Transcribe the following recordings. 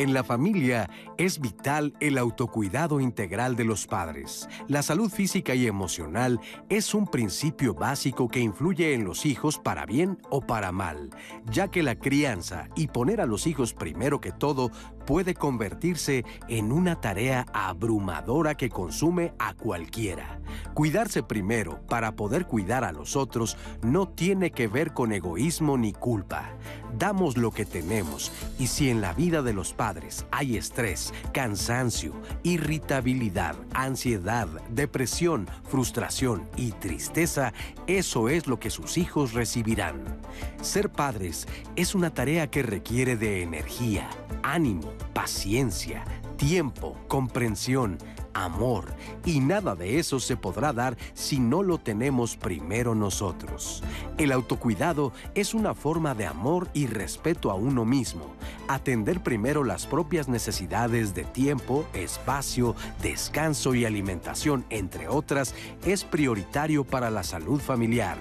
En la familia es vital el autocuidado integral de los padres. La salud física y emocional es un principio básico que influye en los hijos para bien o para mal, ya que la crianza y poner a los hijos primero que todo puede convertirse en una tarea abrumadora que consume a cualquiera. Cuidarse primero para poder cuidar a los otros no tiene que ver con egoísmo ni culpa. Damos lo que tenemos y si en la vida de los padres hay estrés, cansancio, irritabilidad, ansiedad, depresión, frustración y tristeza, eso es lo que sus hijos recibirán. Ser padres es una tarea que requiere de energía, ánimo, paciencia, tiempo, comprensión, amor, y nada de eso se podrá dar si no lo tenemos primero nosotros. El autocuidado es una forma de amor y respeto a uno mismo. Atender primero las propias necesidades de tiempo, espacio, descanso y alimentación, entre otras, es prioritario para la salud familiar.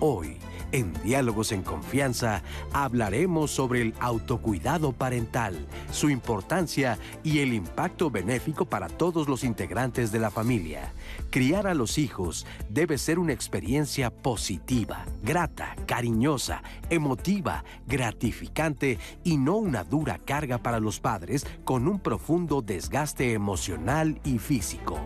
Hoy, en Diálogos en Confianza hablaremos sobre el autocuidado parental, su importancia y el impacto benéfico para todos los integrantes de la familia. Criar a los hijos debe ser una experiencia positiva, grata, cariñosa, emotiva, gratificante y no una dura carga para los padres con un profundo desgaste emocional y físico.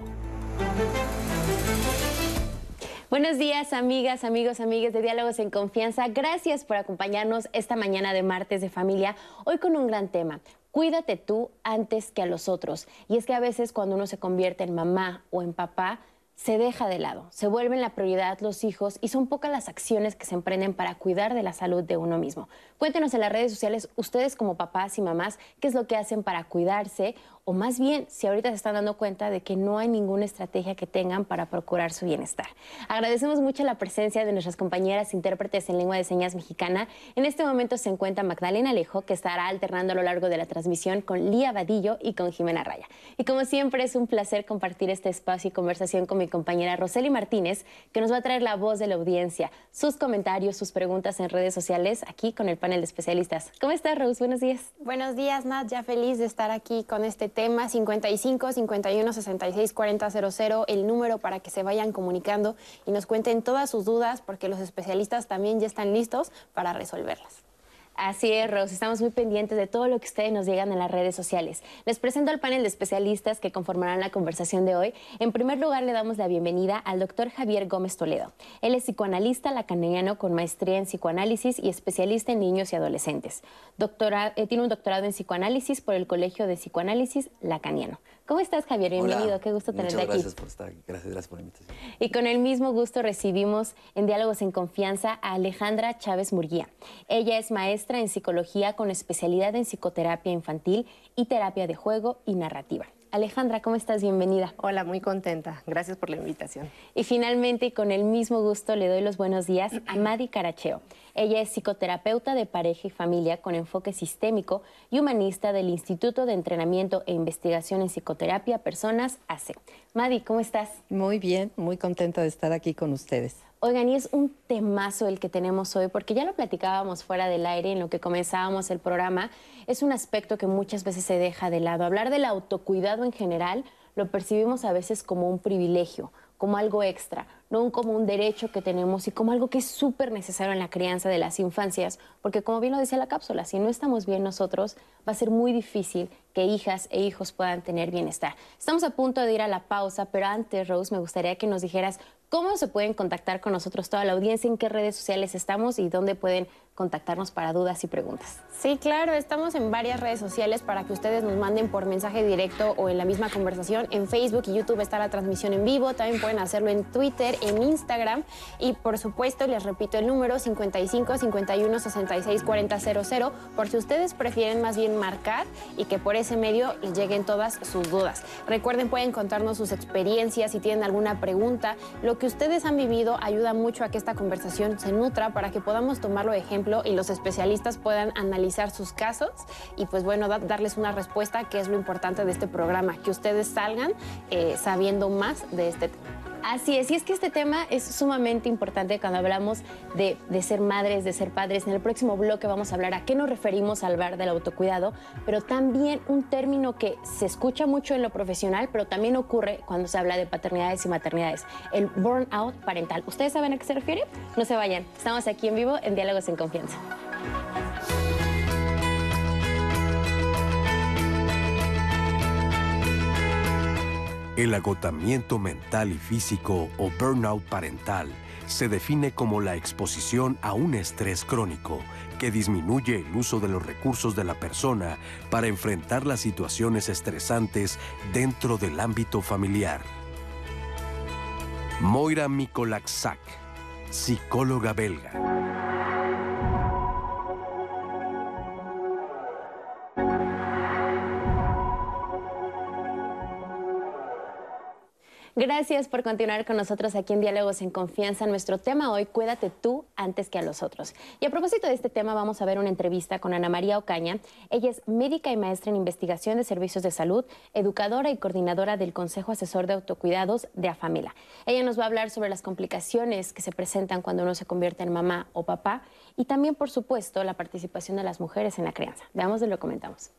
Buenos días, amigas, amigos, amigas de Diálogos en Confianza. Gracias por acompañarnos esta mañana de martes de familia, hoy con un gran tema. Cuídate tú antes que a los otros. Y es que a veces cuando uno se convierte en mamá o en papá, se deja de lado, se vuelven la prioridad los hijos y son pocas las acciones que se emprenden para cuidar de la salud de uno mismo. Cuéntenos en las redes sociales, ustedes como papás y mamás, qué es lo que hacen para cuidarse o más bien si ahorita se están dando cuenta de que no hay ninguna estrategia que tengan para procurar su bienestar. Agradecemos mucho la presencia de nuestras compañeras intérpretes en lengua de señas mexicana. En este momento se encuentra Magdalena Alejo, que estará alternando a lo largo de la transmisión con Lía Vadillo y con Jimena Raya. Y como siempre es un placer compartir este espacio y conversación con mi compañera Roseli Martínez, que nos va a traer la voz de la audiencia, sus comentarios, sus preguntas en redes sociales, aquí con el panel de especialistas. ¿Cómo estás, Rose? Buenos días. Buenos días, Nat. Ya feliz de estar aquí con este tema 55 51 66 40 00, el número para que se vayan comunicando y nos cuenten todas sus dudas porque los especialistas también ya están listos para resolverlas. Así es, Rose. Estamos muy pendientes de todo lo que ustedes nos llegan en las redes sociales. Les presento al panel de especialistas que conformarán la conversación de hoy. En primer lugar, le damos la bienvenida al doctor Javier Gómez Toledo. Él es psicoanalista lacaniano con maestría en psicoanálisis y especialista en niños y adolescentes. Doctora, eh, tiene un doctorado en psicoanálisis por el Colegio de Psicoanálisis Lacaniano. ¿Cómo estás, Javier? Bienvenido, qué gusto tenerte aquí. Gracias por estar gracias, gracias por la invitación. Y con el mismo gusto recibimos en Diálogos en Confianza a Alejandra Chávez Murguía. Ella es maestra en psicología con especialidad en psicoterapia infantil y terapia de juego y narrativa. Alejandra, ¿cómo estás? Bienvenida. Hola, muy contenta. Gracias por la invitación. Y finalmente, con el mismo gusto, le doy los buenos días a Madi Caracheo. Ella es psicoterapeuta de pareja y familia con enfoque sistémico y humanista del Instituto de Entrenamiento e Investigación en Psicoterapia Personas ACE. Madi, ¿cómo estás? Muy bien, muy contenta de estar aquí con ustedes. Oigan, y es un temazo el que tenemos hoy, porque ya lo platicábamos fuera del aire en lo que comenzábamos el programa. Es un aspecto que muchas veces se deja de lado. Hablar del autocuidado en general lo percibimos a veces como un privilegio, como algo extra, no como un derecho que tenemos y como algo que es súper necesario en la crianza de las infancias, porque como bien lo decía la cápsula, si no estamos bien nosotros, va a ser muy difícil que hijas e hijos puedan tener bienestar. Estamos a punto de ir a la pausa, pero antes, Rose, me gustaría que nos dijeras cómo se pueden contactar con nosotros toda la audiencia, en qué redes sociales estamos y dónde pueden contactarnos para dudas y preguntas. Sí, claro, estamos en varias redes sociales para que ustedes nos manden por mensaje directo o en la misma conversación. En Facebook y YouTube está la transmisión en vivo, también pueden hacerlo en Twitter, en Instagram y por supuesto les repito el número 55 51 66 40 00 por si ustedes prefieren más bien marcar y que por ese medio lleguen todas sus dudas. Recuerden, pueden contarnos sus experiencias si tienen alguna pregunta. Lo que ustedes han vivido ayuda mucho a que esta conversación se nutra para que podamos tomarlo de ejemplo y los especialistas puedan analizar sus casos y pues bueno, darles una respuesta que es lo importante de este programa, que ustedes salgan eh, sabiendo más de este tema. Así es, y es que este tema es sumamente importante cuando hablamos de, ser madres, de ser padres. En el próximo bloque vamos a hablar a qué nos referimos al hablar del autocuidado, pero también un término que se escucha mucho en lo profesional, pero también ocurre cuando se habla de paternidades y maternidades, el burnout parental. ¿Ustedes saben a qué se refiere? No se vayan, estamos aquí en vivo en Diálogos en Confianza. El agotamiento mental y físico o burnout parental se define como la exposición a un estrés crónico que disminuye el uso de los recursos de la persona para enfrentar las situaciones estresantes dentro del ámbito familiar. Moira Mikolaksak, psicóloga belga. Gracias por continuar con nosotros aquí en Diálogos en Confianza. Nuestro tema hoy, cuídate tú antes que a los otros. Y a propósito de este tema, vamos a ver una entrevista con Ana María Ocaña. Ella es médica y maestra en investigación de servicios de salud, educadora y coordinadora del Consejo Asesor de Autocuidados de AFAMILA. Ella nos va a hablar sobre las complicaciones que se presentan cuando uno se convierte en mamá o papá y también, por supuesto, la participación de las mujeres en la crianza. Veamos de lo que comentamos.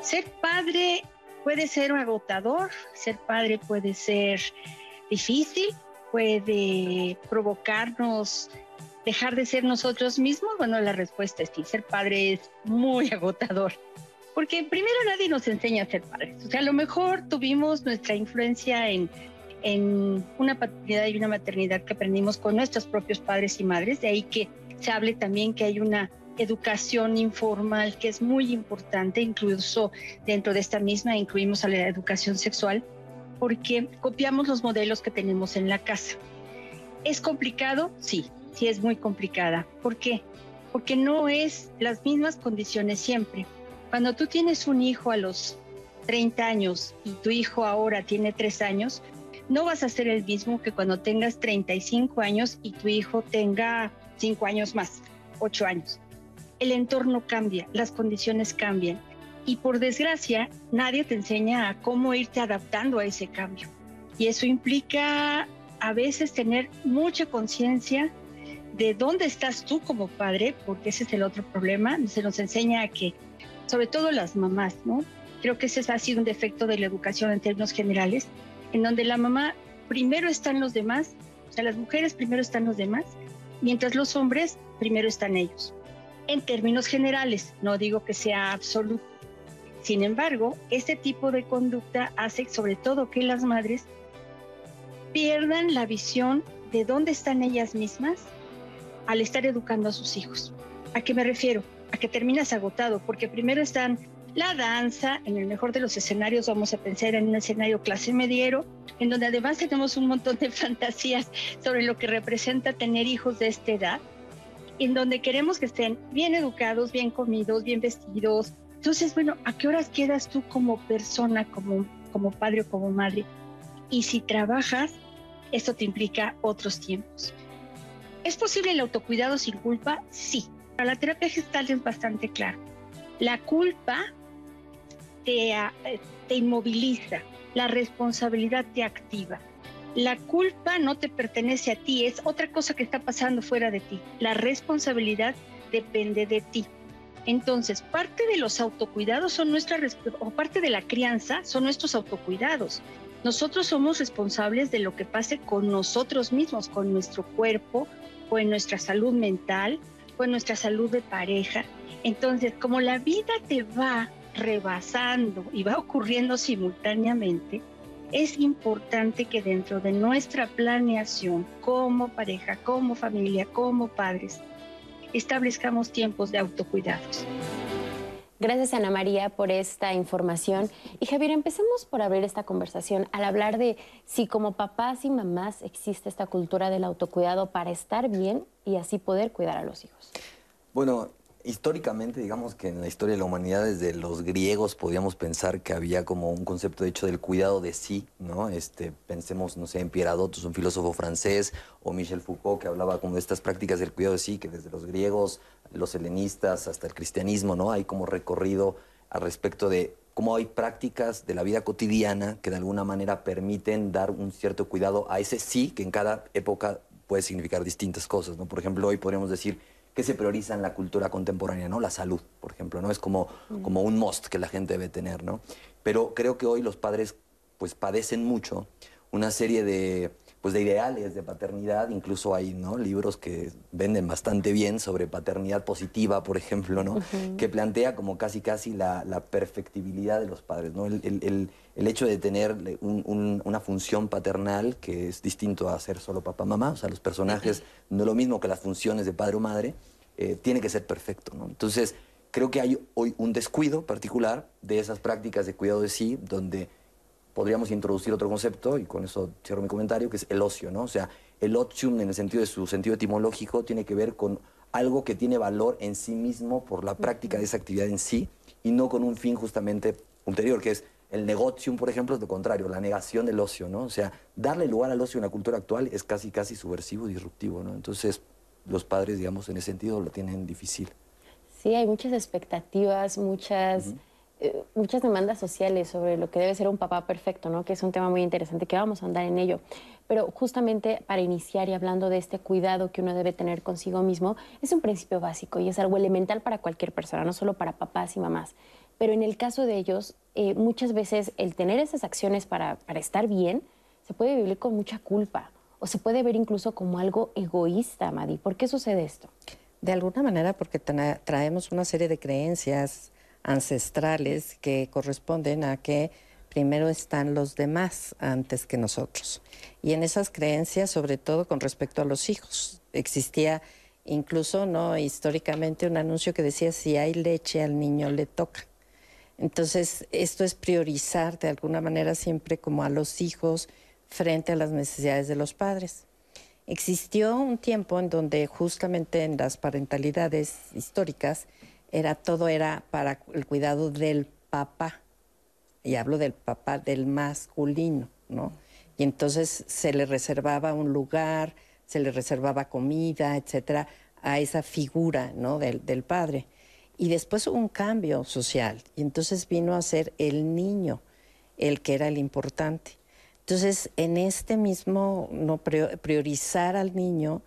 Ser padre puede ser agotador, ser padre puede ser difícil, puede provocarnos dejar de ser nosotros mismos. Bueno, la respuesta es sí, ser padre es muy agotador. Porque primero nadie nos enseña a ser padres. O sea, a lo mejor tuvimos nuestra influencia en, en una paternidad y una maternidad que aprendimos con nuestros propios padres y madres. De ahí que se hable también que hay una educación informal, que es muy importante, incluso dentro de esta misma incluimos a la educación sexual, porque copiamos los modelos que tenemos en la casa. ¿Es complicado? Sí, sí es muy complicada. ¿Por qué? Porque no es las mismas condiciones siempre. Cuando tú tienes un hijo a los 30 años y tu hijo ahora tiene 3 años, no vas a ser el mismo que cuando tengas 35 años y tu hijo tenga 5 años más, 8 años el entorno cambia, las condiciones cambian. Y por desgracia, nadie te enseña a cómo irte adaptando a ese cambio. Y eso implica a veces tener mucha conciencia de dónde estás tú como padre, porque ese es el otro problema. Se nos enseña a que, sobre todo las mamás, ¿no? Creo que ese ha sido un defecto de la educación en términos generales, en donde la mamá primero están los demás, o sea, las mujeres primero están los demás, mientras los hombres primero están ellos en términos generales, no digo que sea absoluto. Sin embargo, este tipo de conducta hace sobre todo que las madres pierdan la visión de dónde están ellas mismas al estar educando a sus hijos. ¿A qué me refiero? A que terminas agotado, porque primero están la danza, en el mejor de los escenarios vamos a pensar en un escenario clase mediero, en donde además tenemos un montón de fantasías sobre lo que representa tener hijos de esta edad en donde queremos que estén bien educados, bien comidos, bien vestidos. Entonces, bueno, ¿a qué horas quedas tú como persona, como, como padre o como madre? Y si trabajas, esto te implica otros tiempos. ¿Es posible el autocuidado sin culpa? Sí. Para la terapia gestal es bastante claro. La culpa te, eh, te inmoviliza, la responsabilidad te activa la culpa no te pertenece a ti, es otra cosa que está pasando fuera de ti. La responsabilidad depende de ti. Entonces, parte de los autocuidados son nuestras, o parte de la crianza son nuestros autocuidados. Nosotros somos responsables de lo que pase con nosotros mismos, con nuestro cuerpo, en nuestra salud mental, en nuestra salud de pareja. Entonces, como la vida te va rebasando y va ocurriendo simultáneamente, es importante que dentro de nuestra planeación como pareja, como familia, como padres, establezcamos tiempos de autocuidados. Gracias Ana María por esta información. Y Javier, empecemos por abrir esta conversación al hablar de si como papás y mamás existe esta cultura del autocuidado para estar bien y así poder cuidar a los hijos. Bueno, Históricamente, digamos que en la historia de la humanidad, desde los griegos podíamos pensar que había como un concepto de hecho del cuidado de sí, ¿no? Este, pensemos, no sé, en Pierre Adotus, un filósofo francés, o Michel Foucault, que hablaba como de estas prácticas del cuidado de sí, que desde los griegos, los helenistas, hasta el cristianismo, ¿no? Hay como recorrido al respecto de cómo hay prácticas de la vida cotidiana que de alguna manera permiten dar un cierto cuidado a ese sí, que en cada época puede significar distintas cosas, ¿no? Por ejemplo, hoy podríamos decir que se prioriza en la cultura contemporánea, ¿no? La salud, por ejemplo, ¿no? Es como, como un must que la gente debe tener, ¿no? Pero creo que hoy los padres pues padecen mucho una serie de, pues, de ideales de paternidad, incluso hay ¿no? libros que venden bastante bien sobre paternidad positiva, por ejemplo, ¿no? que plantea como casi casi la, perfectibilidad de los padres, ¿no? el, hecho de tener una función paternal que es distinto a ser solo papá-mamá, o sea, los personajes no es lo mismo que las funciones de padre o madre, eh, tiene que ser perfecto. ¿no? Entonces, creo que hay hoy un descuido particular de esas prácticas de cuidado de sí, donde podríamos introducir otro concepto, y con eso cierro mi comentario, que es el ocio, ¿no? O sea, el otium en el sentido de su sentido etimológico tiene que ver con algo que tiene valor en sí mismo por la práctica de esa actividad en sí y no con un fin justamente ulterior, que es el negotium, por ejemplo, es lo contrario, la negación del ocio, ¿no? O sea, darle lugar al ocio en la cultura actual es casi, casi subversivo, disruptivo, ¿no? Entonces, los padres, digamos, en ese sentido lo tienen difícil. Sí, hay muchas expectativas, muchas... Eh, muchas demandas sociales sobre lo que debe ser un papá perfecto, ¿no? Que es un tema muy interesante que vamos a andar en ello. Pero justamente para iniciar y hablando de este cuidado que uno debe tener consigo mismo, es un principio básico y es algo elemental para cualquier persona, no solo para papás y mamás. Pero en el caso de ellos, eh, muchas veces el tener esas acciones para, para estar bien se puede vivir con mucha culpa o se puede ver incluso como algo egoísta, Madi. ¿Por qué sucede esto? De alguna manera porque traemos una serie de creencias, ancestrales que corresponden a que primero están los demás antes que nosotros. Y en esas creencias, sobre todo con respecto a los hijos, existía incluso no históricamente un anuncio que decía si hay leche al niño le toca. Entonces, esto es priorizar de alguna manera siempre como a los hijos frente a las necesidades de los padres. Existió un tiempo en donde justamente en las parentalidades históricas era todo era para el cuidado del papá. Y hablo del papá del masculino, ¿no? Y entonces se le reservaba un lugar, se le reservaba comida, etcétera, a esa figura, ¿no? Del, del padre. Y después hubo un cambio social. Y entonces vino a ser el niño el que era el importante. Entonces, en este mismo no priorizar al niño,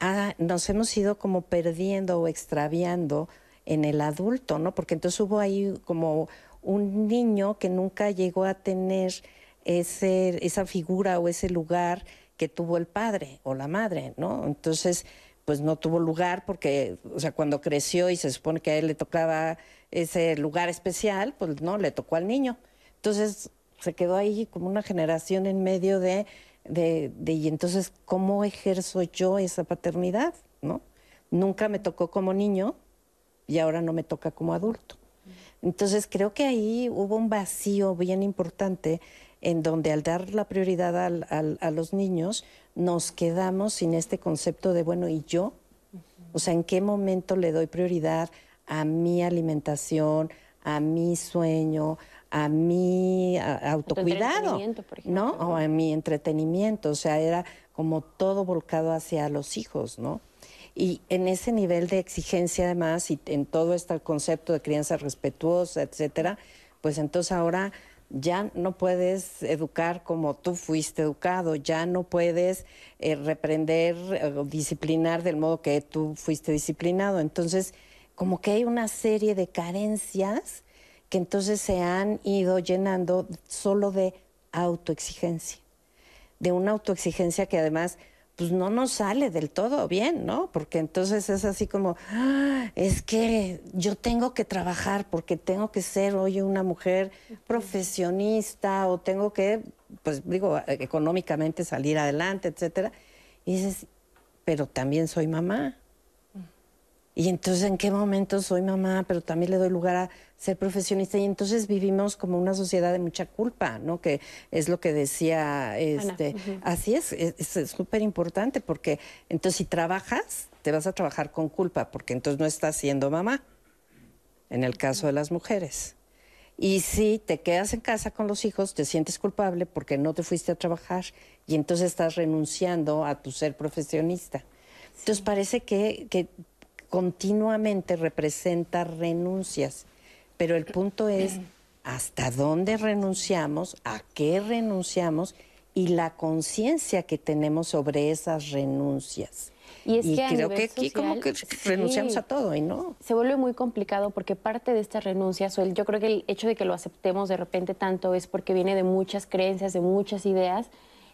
ah, nos hemos ido como perdiendo o extraviando en el adulto, ¿no? Porque entonces hubo ahí como un niño que nunca llegó a tener ese, esa figura o ese lugar que tuvo el padre o la madre, ¿no? Entonces, pues no tuvo lugar porque, o sea, cuando creció y se supone que a él le tocaba ese lugar especial, pues no, le tocó al niño. Entonces, se quedó ahí como una generación en medio de, de, de y entonces, ¿cómo ejerzo yo esa paternidad, no? Nunca me tocó como niño, y ahora no me toca como adulto. Entonces creo que ahí hubo un vacío bien importante en donde al dar la prioridad a los niños nos quedamos sin este concepto de, bueno, ¿y yo? O sea, ¿en qué momento le doy prioridad a mi alimentación, a mi sueño, a mi autocuidado, ¿no? O a mi entretenimiento, o sea, era como todo volcado hacia los hijos, ¿no? Y en ese nivel de exigencia además y en todo este concepto de crianza respetuosa, etcétera, pues entonces ahora ya no puedes educar como tú fuiste educado, ya no puedes eh, reprender o disciplinar del modo que tú fuiste disciplinado. Entonces, como que hay una serie de carencias que entonces se han ido llenando solo de autoexigencia, de una autoexigencia que además pues no nos sale del todo bien, ¿no? Porque entonces es así como, ah, es que yo tengo que trabajar porque tengo que ser hoy una mujer profesionista o tengo que, pues digo, económicamente salir adelante, etcétera. Y dices, pero también soy mamá. Y entonces, ¿en qué momento soy mamá, pero también le doy lugar a ser profesionista? Y entonces vivimos como una sociedad de mucha culpa, ¿no? Que es lo que decía, este, así es, es súper importante, porque entonces si trabajas, te vas a trabajar con culpa, porque entonces no estás siendo mamá, en el caso de las mujeres. Y si te quedas en casa con los hijos, te sientes culpable porque no te fuiste a trabajar y entonces estás renunciando a tu ser profesionista. Entonces parece que, que continuamente representa renuncias, pero el punto es hasta dónde renunciamos, a qué renunciamos y la conciencia que tenemos sobre esas renuncias. Y es que a creo que aquí como que renunciamos sí. a todo y no. se vuelve muy complicado porque parte de estas renuncias, o el- yo creo que el hecho de que lo aceptemos de repente tanto es porque viene de muchas creencias, de muchas ideas,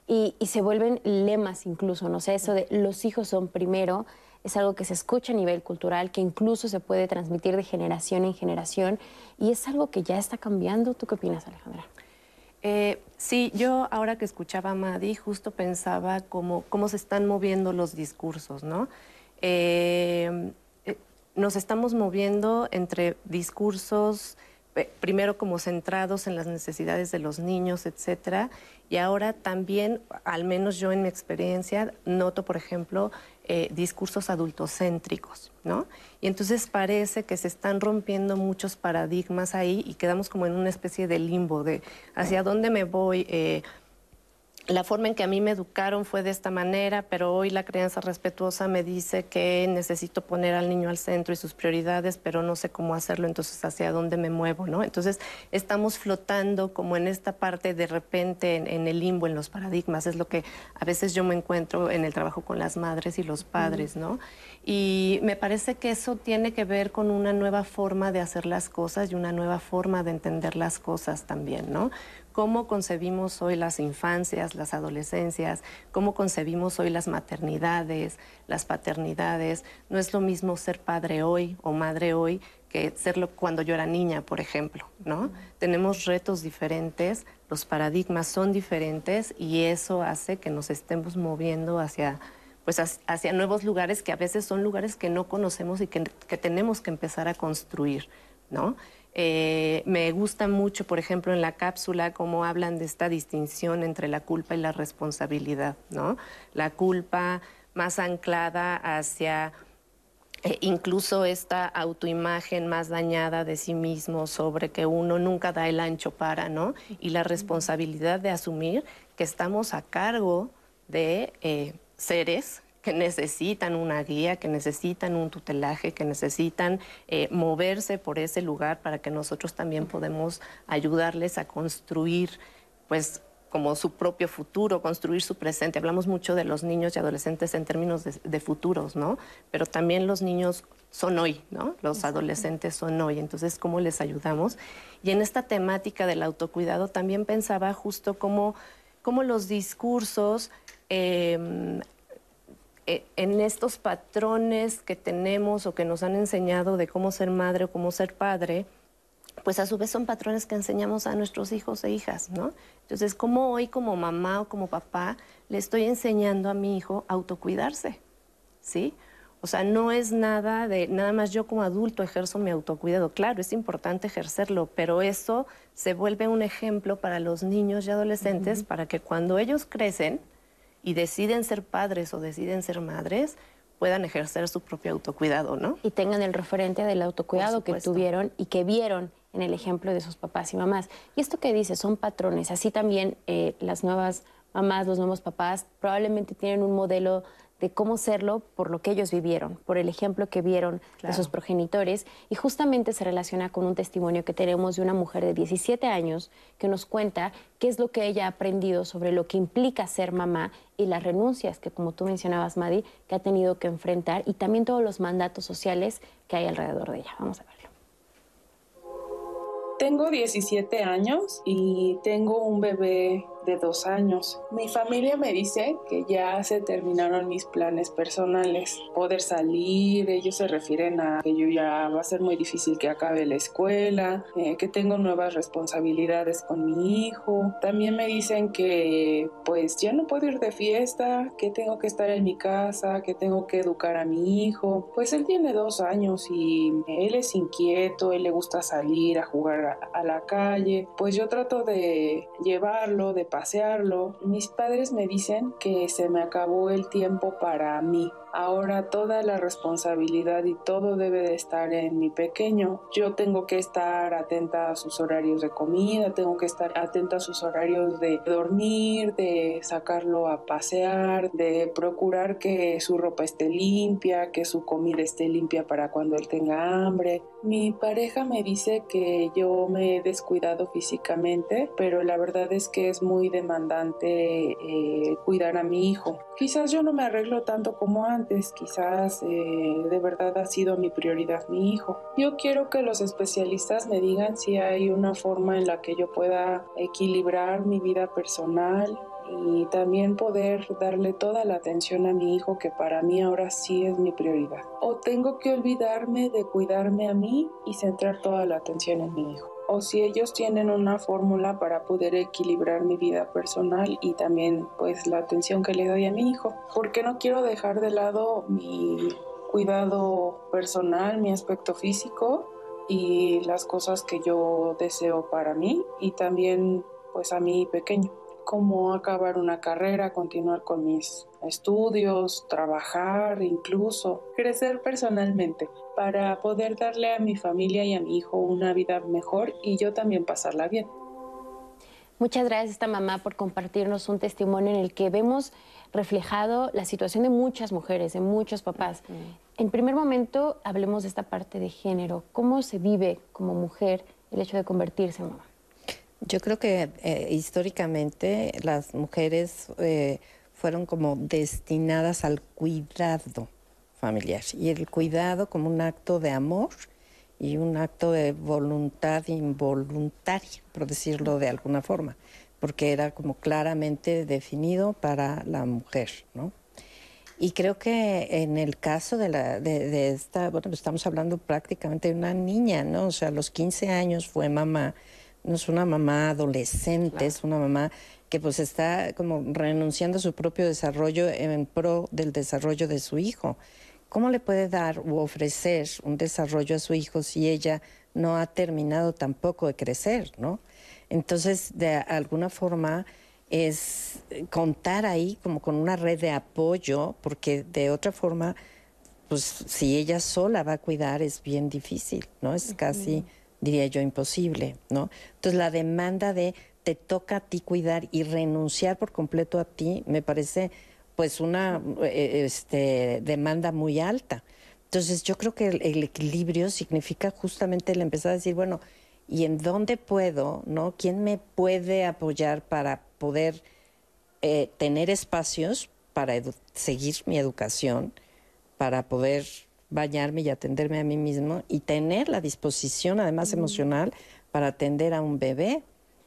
y, y se vuelven lemas incluso, no sé, eso de los hijos son primero, es algo que se escucha a nivel cultural, que incluso se puede transmitir de generación en generación, y es algo que ya está cambiando. ¿Tú qué opinas, Alejandra? Eh, sí, yo ahora que escuchaba a Madi, justo pensaba cómo, cómo se están moviendo los discursos, ¿no? Eh, eh, nos estamos moviendo entre discursos, primero como centrados en las necesidades de los niños, etcétera, y ahora también, al menos yo en mi experiencia, noto, por ejemplo, eh, discursos adultocéntricos, ¿no? Y entonces parece que se están rompiendo muchos paradigmas ahí y quedamos como en una especie de limbo de hacia dónde me voy. eh, la forma en que a mí me educaron fue de esta manera, pero hoy la crianza respetuosa me dice que necesito poner al niño al centro y sus prioridades, pero no sé cómo hacerlo, entonces hacia dónde me muevo, ¿no? Entonces estamos flotando como en esta parte de repente en, en el limbo, en los paradigmas, es lo que a veces yo me encuentro en el trabajo con las madres y los padres, ¿no? Y me parece que eso tiene que ver con una nueva forma de hacer las cosas y una nueva forma de entender las cosas también, ¿no? Cómo concebimos hoy las infancias, las adolescencias, cómo concebimos hoy las maternidades, las paternidades. No es lo mismo ser padre hoy o madre hoy que serlo cuando yo era niña, por ejemplo, ¿no? Tenemos retos diferentes, los paradigmas son diferentes y eso hace que nos estemos moviendo hacia pues hacia nuevos lugares que a veces son lugares que no conocemos y que, que tenemos que empezar a construir, ¿no? Eh, me gusta mucho, por ejemplo, en la cápsula cómo hablan de esta distinción entre la culpa y la responsabilidad, ¿no? La culpa más anclada hacia eh, incluso esta autoimagen más dañada de sí mismo sobre que uno nunca da el ancho para, ¿no? Y la responsabilidad de asumir que estamos a cargo de eh, seres que necesitan una guía, que necesitan un tutelaje, que necesitan eh, moverse por ese lugar para que nosotros también podemos ayudarles a construir, pues, como su propio futuro, construir su presente. Hablamos mucho de los niños y adolescentes en términos de, de futuros, ¿no? Pero también los niños son hoy, ¿no? Los adolescentes son hoy. Entonces, ¿cómo les ayudamos? Y en esta temática del autocuidado también pensaba justo cómo, cómo los discursos eh, eh, en estos patrones que tenemos o que nos han enseñado de cómo ser madre o cómo ser padre, pues a su vez son patrones que enseñamos a nuestros hijos e hijas, ¿no? Entonces, ¿cómo hoy como mamá o como papá le estoy enseñando a mi hijo a autocuidarse? ¿Sí? O sea, no es nada de, nada más yo como adulto ejerzo mi autocuidado. Claro, es importante ejercerlo, pero eso se vuelve un ejemplo para los niños y adolescentes para que cuando ellos crecen y deciden ser padres o deciden ser madres, puedan ejercer su propio autocuidado, ¿no? y tengan el referente del autocuidado que tuvieron y que vieron en el ejemplo de sus papás y mamás. Y esto que dice son patrones. Así también eh, las nuevas mamás, los nuevos papás probablemente tienen un modelo de cómo serlo por lo que ellos vivieron, por el ejemplo que vieron de sus progenitores. Y justamente se relaciona con un testimonio que tenemos de una mujer de 17 años que nos cuenta qué es lo que ella ha aprendido sobre lo que implica ser mamá y las renuncias que, como tú mencionabas, Madi, que ha tenido que enfrentar y también todos los mandatos sociales que hay alrededor de ella. Vamos a verlo. Tengo 17 años y tengo un bebé de dos años. Mi familia me dice que ya se terminaron mis planes personales. Poder salir, ellos se refieren a que yo ya va a ser muy difícil que acabe la escuela, eh, que tengo nuevas responsabilidades con mi hijo. También me dicen que pues ya no puedo ir de fiesta, que tengo que estar en mi casa, que tengo que educar a mi hijo. Pues él tiene dos años y él es inquieto, él le gusta salir a jugar a, a la calle. Pues yo trato de llevarlo, de pasearlo. Mis padres me dicen que se me acabó el tiempo para mí. Ahora toda la responsabilidad y todo debe de estar en mi pequeño. Yo tengo que estar atenta a sus horarios de comida, tengo que estar atenta a sus horarios de dormir, de sacarlo a pasear, de procurar que su ropa esté limpia, que su comida esté limpia para cuando él tenga hambre. Mi pareja me dice que yo me he descuidado físicamente, pero la verdad es que es muy demandante eh, cuidar a mi hijo. Quizás yo no me arreglo tanto como antes, quizás eh, de verdad ha sido mi prioridad mi hijo. Yo quiero que los especialistas me digan si hay una forma en la que yo pueda equilibrar mi vida personal y también poder darle toda la atención a mi hijo que para mí ahora sí es mi prioridad. O tengo que olvidarme de cuidarme a mí y centrar toda la atención en mi hijo. O si ellos tienen una fórmula para poder equilibrar mi vida personal y también pues la atención que le doy a mi hijo. Porque no quiero dejar de lado mi cuidado personal, mi aspecto físico y las cosas que yo deseo para mí y también pues a mi pequeño como acabar una carrera, continuar con mis estudios, trabajar, incluso crecer personalmente para poder darle a mi familia y a mi hijo una vida mejor y yo también pasarla bien. Muchas gracias a esta mamá por compartirnos un testimonio en el que vemos reflejado la situación de muchas mujeres, de muchos papás. En primer momento, hablemos de esta parte de género. ¿Cómo se vive como mujer el hecho de convertirse en mamá? Yo creo que eh, históricamente las mujeres eh, fueron como destinadas al cuidado familiar y el cuidado como un acto de amor y un acto de voluntad involuntaria, por decirlo de alguna forma, porque era como claramente definido para la mujer, ¿no? Y creo que en el caso de, la, de, de esta, bueno, estamos hablando prácticamente de una niña, ¿no? O sea, a los 15 años fue mamá no es una mamá adolescente, es una mamá que pues está como renunciando a su propio desarrollo en pro del desarrollo de su hijo. ¿Cómo le puede dar u ofrecer un desarrollo a su hijo si ella no ha terminado tampoco de crecer, no? Entonces, de alguna forma es contar ahí como con una red de apoyo, porque de otra forma, pues si ella sola va a cuidar es bien difícil, ¿no? Es casi diría yo, imposible, ¿no? Entonces la demanda de te toca a ti cuidar y renunciar por completo a ti me parece pues una eh, este, demanda muy alta. Entonces yo creo que el, equilibrio significa justamente el empezar a decir, bueno, ¿y en dónde puedo, no? ¿Quién me puede apoyar para poder eh, tener espacios para seguir mi educación, para poder bañarme y atenderme a mí mismo y tener la disposición, además emocional, para atender a un bebé,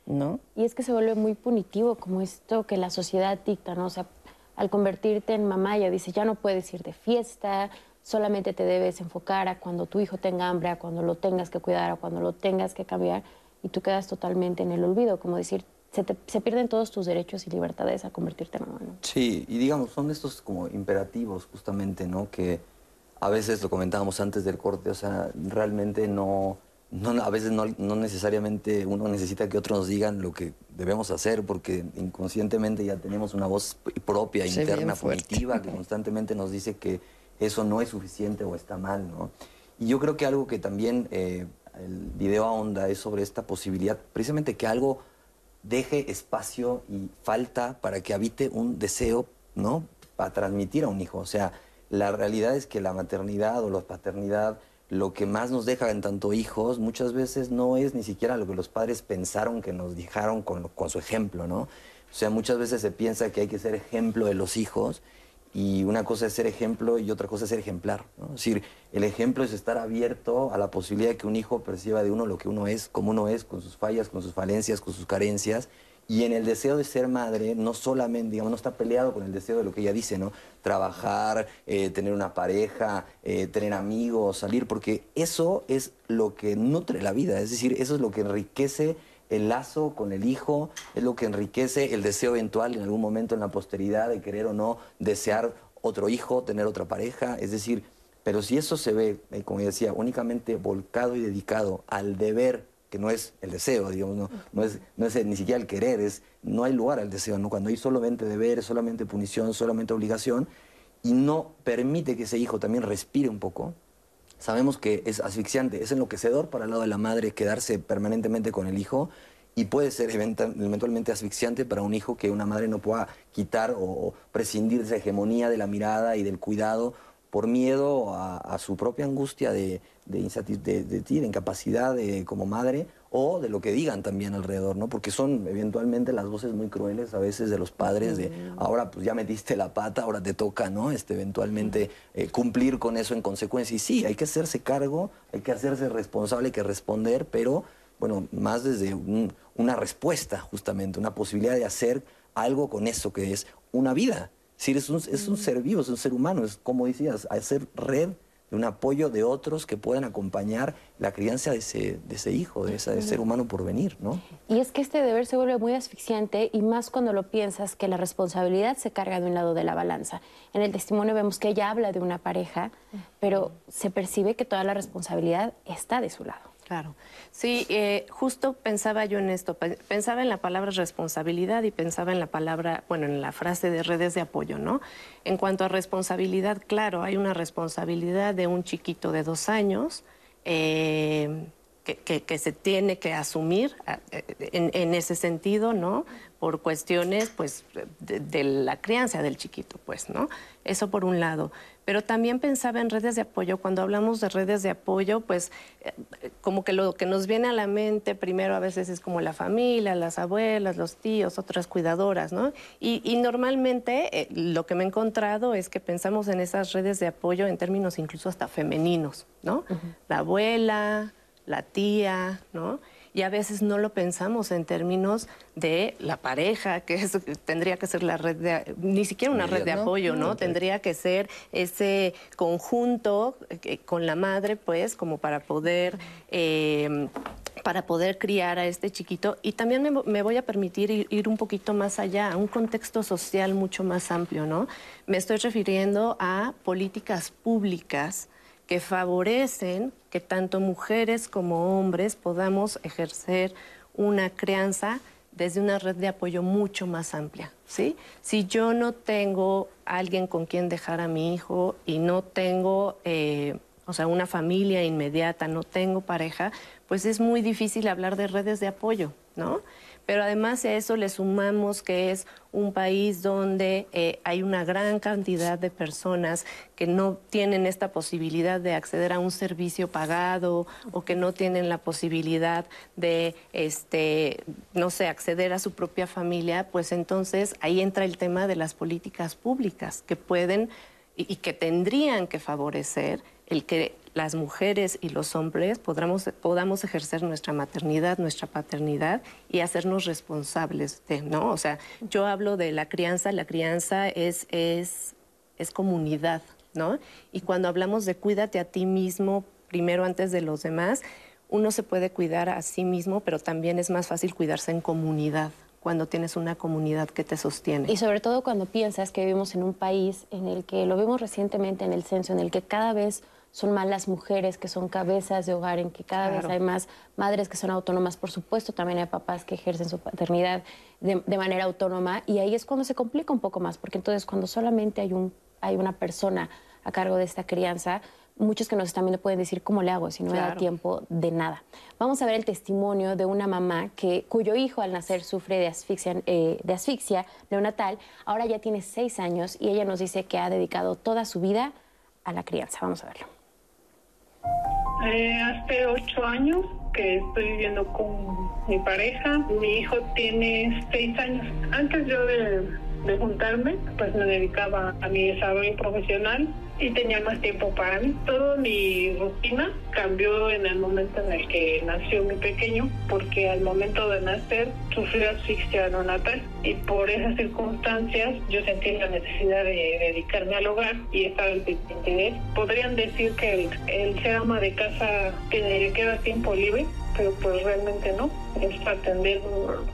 ¿no? Y es que se vuelve muy punitivo, como esto que la sociedad dicta, ¿no? O sea, al convertirte en mamá, ya dice, ya no puedes ir de fiesta, solamente te debes enfocar a cuando tu hijo tenga hambre, a cuando lo tengas que cuidar, a cuando lo tengas que cambiar, y tú quedas totalmente en el olvido, como decir, se, se, pierden todos tus derechos y libertades a convertirte en mamá. ¿no? Sí, y digamos, son estos como imperativos justamente, ¿no? Que a veces lo comentábamos antes del corte, o sea, realmente no, no a veces no, no, necesariamente uno necesita que otros nos digan lo que debemos hacer, porque inconscientemente ya tenemos una voz propia, interna, punitiva, que constantemente nos dice que eso no es suficiente o está mal, ¿no? Y yo creo que algo que también eh, el video ahonda es sobre esta posibilidad, precisamente que algo deje espacio y falta para que habite un deseo, ¿no? Para transmitir a un hijo, o sea, la realidad es que la maternidad o la paternidad, lo que más nos deja en tanto hijos, muchas veces no es ni siquiera lo que los padres pensaron que nos dejaron con, su ejemplo, ¿no? O sea, muchas veces se piensa que hay que ser ejemplo de los hijos y una cosa es ser ejemplo y otra cosa es ser ejemplar. ¿no? Es decir, el ejemplo es estar abierto a la posibilidad de que un hijo perciba de uno lo que uno es, como uno es, con sus fallas, con sus falencias, con sus carencias, y en el deseo de ser madre, no solamente, digamos, no está peleado con el deseo de lo que ella dice, ¿no? Trabajar, eh, tener una pareja, eh, tener amigos, salir, porque eso es lo que nutre la vida, es decir, eso es lo que enriquece el lazo con el hijo, es lo que enriquece el deseo eventual en algún momento en la posteridad de querer o no desear otro hijo, tener otra pareja, es decir, pero si eso se ve, eh, como decía, únicamente volcado y dedicado al deber que no es el deseo, digamos, no, es, no es ni siquiera el querer, es, no hay lugar al deseo, ¿no? cuando hay solamente deber, solamente punición, solamente obligación, y no permite que ese hijo también respire un poco, sabemos que es asfixiante, es enloquecedor para el lado de la madre quedarse permanentemente con el hijo y puede ser eventualmente asfixiante para un hijo que una madre no pueda quitar o prescindir de esa hegemonía de la mirada y del cuidado por miedo a, su propia angustia de, de, de, ti, de incapacidad de, como madre, o de lo que digan también alrededor, ¿no? Porque son eventualmente las voces muy crueles a veces de los padres de ahora pues ya metiste la pata, ahora te toca, ¿no? Este, eventualmente eh, cumplir con eso en consecuencia. Y sí, hay que hacerse cargo, hay que hacerse responsable, hay que responder, pero bueno, más desde una respuesta justamente, una posibilidad de hacer algo con eso que es una vida. Es es un, es un ser vivo, es un ser humano, es como decías, hacer red de un apoyo de otros que puedan acompañar la crianza de ese, de ese hijo, de ese ser humano por venir, ¿no? Y es que este deber se vuelve muy asfixiante y más cuando lo piensas que la responsabilidad se carga de un lado de la balanza. En el testimonio vemos que ella habla de una pareja, pero se percibe que toda la responsabilidad está de su lado. Claro. Sí, eh, justo pensaba yo en esto, pensaba en la palabra responsabilidad y pensaba en la palabra, bueno, en la frase de redes de apoyo, ¿no? En cuanto a responsabilidad, claro, hay una responsabilidad de un chiquito de dos años. Eh, que, se tiene que asumir eh, en, ese sentido, ¿no? Por cuestiones, pues, de, la crianza del chiquito, pues, ¿no? Eso por un lado pero también pensaba en redes de apoyo. Cuando hablamos de redes de apoyo, pues eh, como que lo que nos viene a la mente primero a veces es como la familia, las abuelas, los tíos, otras cuidadoras, ¿no? Y, normalmente eh, lo que me he encontrado es que pensamos en esas redes de apoyo en términos incluso hasta femeninos, ¿no? La abuela, la tía, ¿no? Y a veces no lo pensamos en términos de la pareja, que tendría que ser la red de, ni siquiera una red de apoyo, ¿no? Tendría que ser ese conjunto eh, con la madre, pues, como para poder... Em, para poder criar a este chiquito. Y también me, voy a permitir ir, ir, un poquito más allá, a un contexto social mucho más amplio, ¿no? Me estoy refiriendo a políticas públicas que favorecen que tanto mujeres como hombres podamos ejercer una crianza desde una red de apoyo mucho más amplia, ¿sí? Si yo no tengo alguien con quien dejar a mi hijo y no tengo, eh, o sea, una familia inmediata, no tengo pareja, pues es muy difícil hablar de redes de apoyo, ¿no? Pero además a eso le sumamos que es un país donde eh, hay una gran cantidad de personas que no tienen esta posibilidad de acceder a un servicio pagado o que no tienen la posibilidad de, este, no sé, acceder a su propia familia, pues entonces ahí entra el tema de las políticas públicas que pueden y que tendrían que favorecer el que las mujeres y los hombres podamos, podamos ejercer nuestra maternidad, nuestra paternidad y hacernos responsables de, ¿no? O sea, yo hablo de la crianza, la crianza es, es, es comunidad, ¿no? Y cuando hablamos de cuídate a ti mismo, primero antes de los demás, uno se puede cuidar a sí mismo, pero también es más fácil cuidarse en comunidad cuando tienes una comunidad que te sostiene. Y sobre todo cuando piensas que vivimos en un país en el que, lo vimos recientemente en el censo, en el que cada vez son más las mujeres que son cabezas de hogar, en que cada vez hay más madres que son autónomas, por supuesto, también hay papás que ejercen su paternidad de, manera autónoma y ahí es cuando se complica un poco más, porque entonces cuando solamente hay, un, hay una persona a cargo de esta crianza, muchos que nos están viendo pueden decir cómo le hago si no me da tiempo de nada. Vamos a ver el testimonio de una mamá que, cuyo hijo al nacer sufre de asfixia, eh, de asfixia neonatal, ahora ya tiene seis años y ella nos dice que ha dedicado toda su vida a la crianza. Vamos a verlo. Eh, hace ocho años que estoy viviendo con mi pareja. Mi hijo tiene seis años. Antes yo de, de juntarme, pues me dedicaba a mi desarrollo profesional y tenía más tiempo para mí. Toda mi rutina cambió en el momento en el que nació mi pequeño, porque al momento de nacer sufrió asfixia neonatal y por esas circunstancias yo sentí la necesidad de dedicarme al hogar y estar al pendiente de él. Podrían decir que el, ser ama de casa que queda tiempo libre, pero pues realmente no. Es atender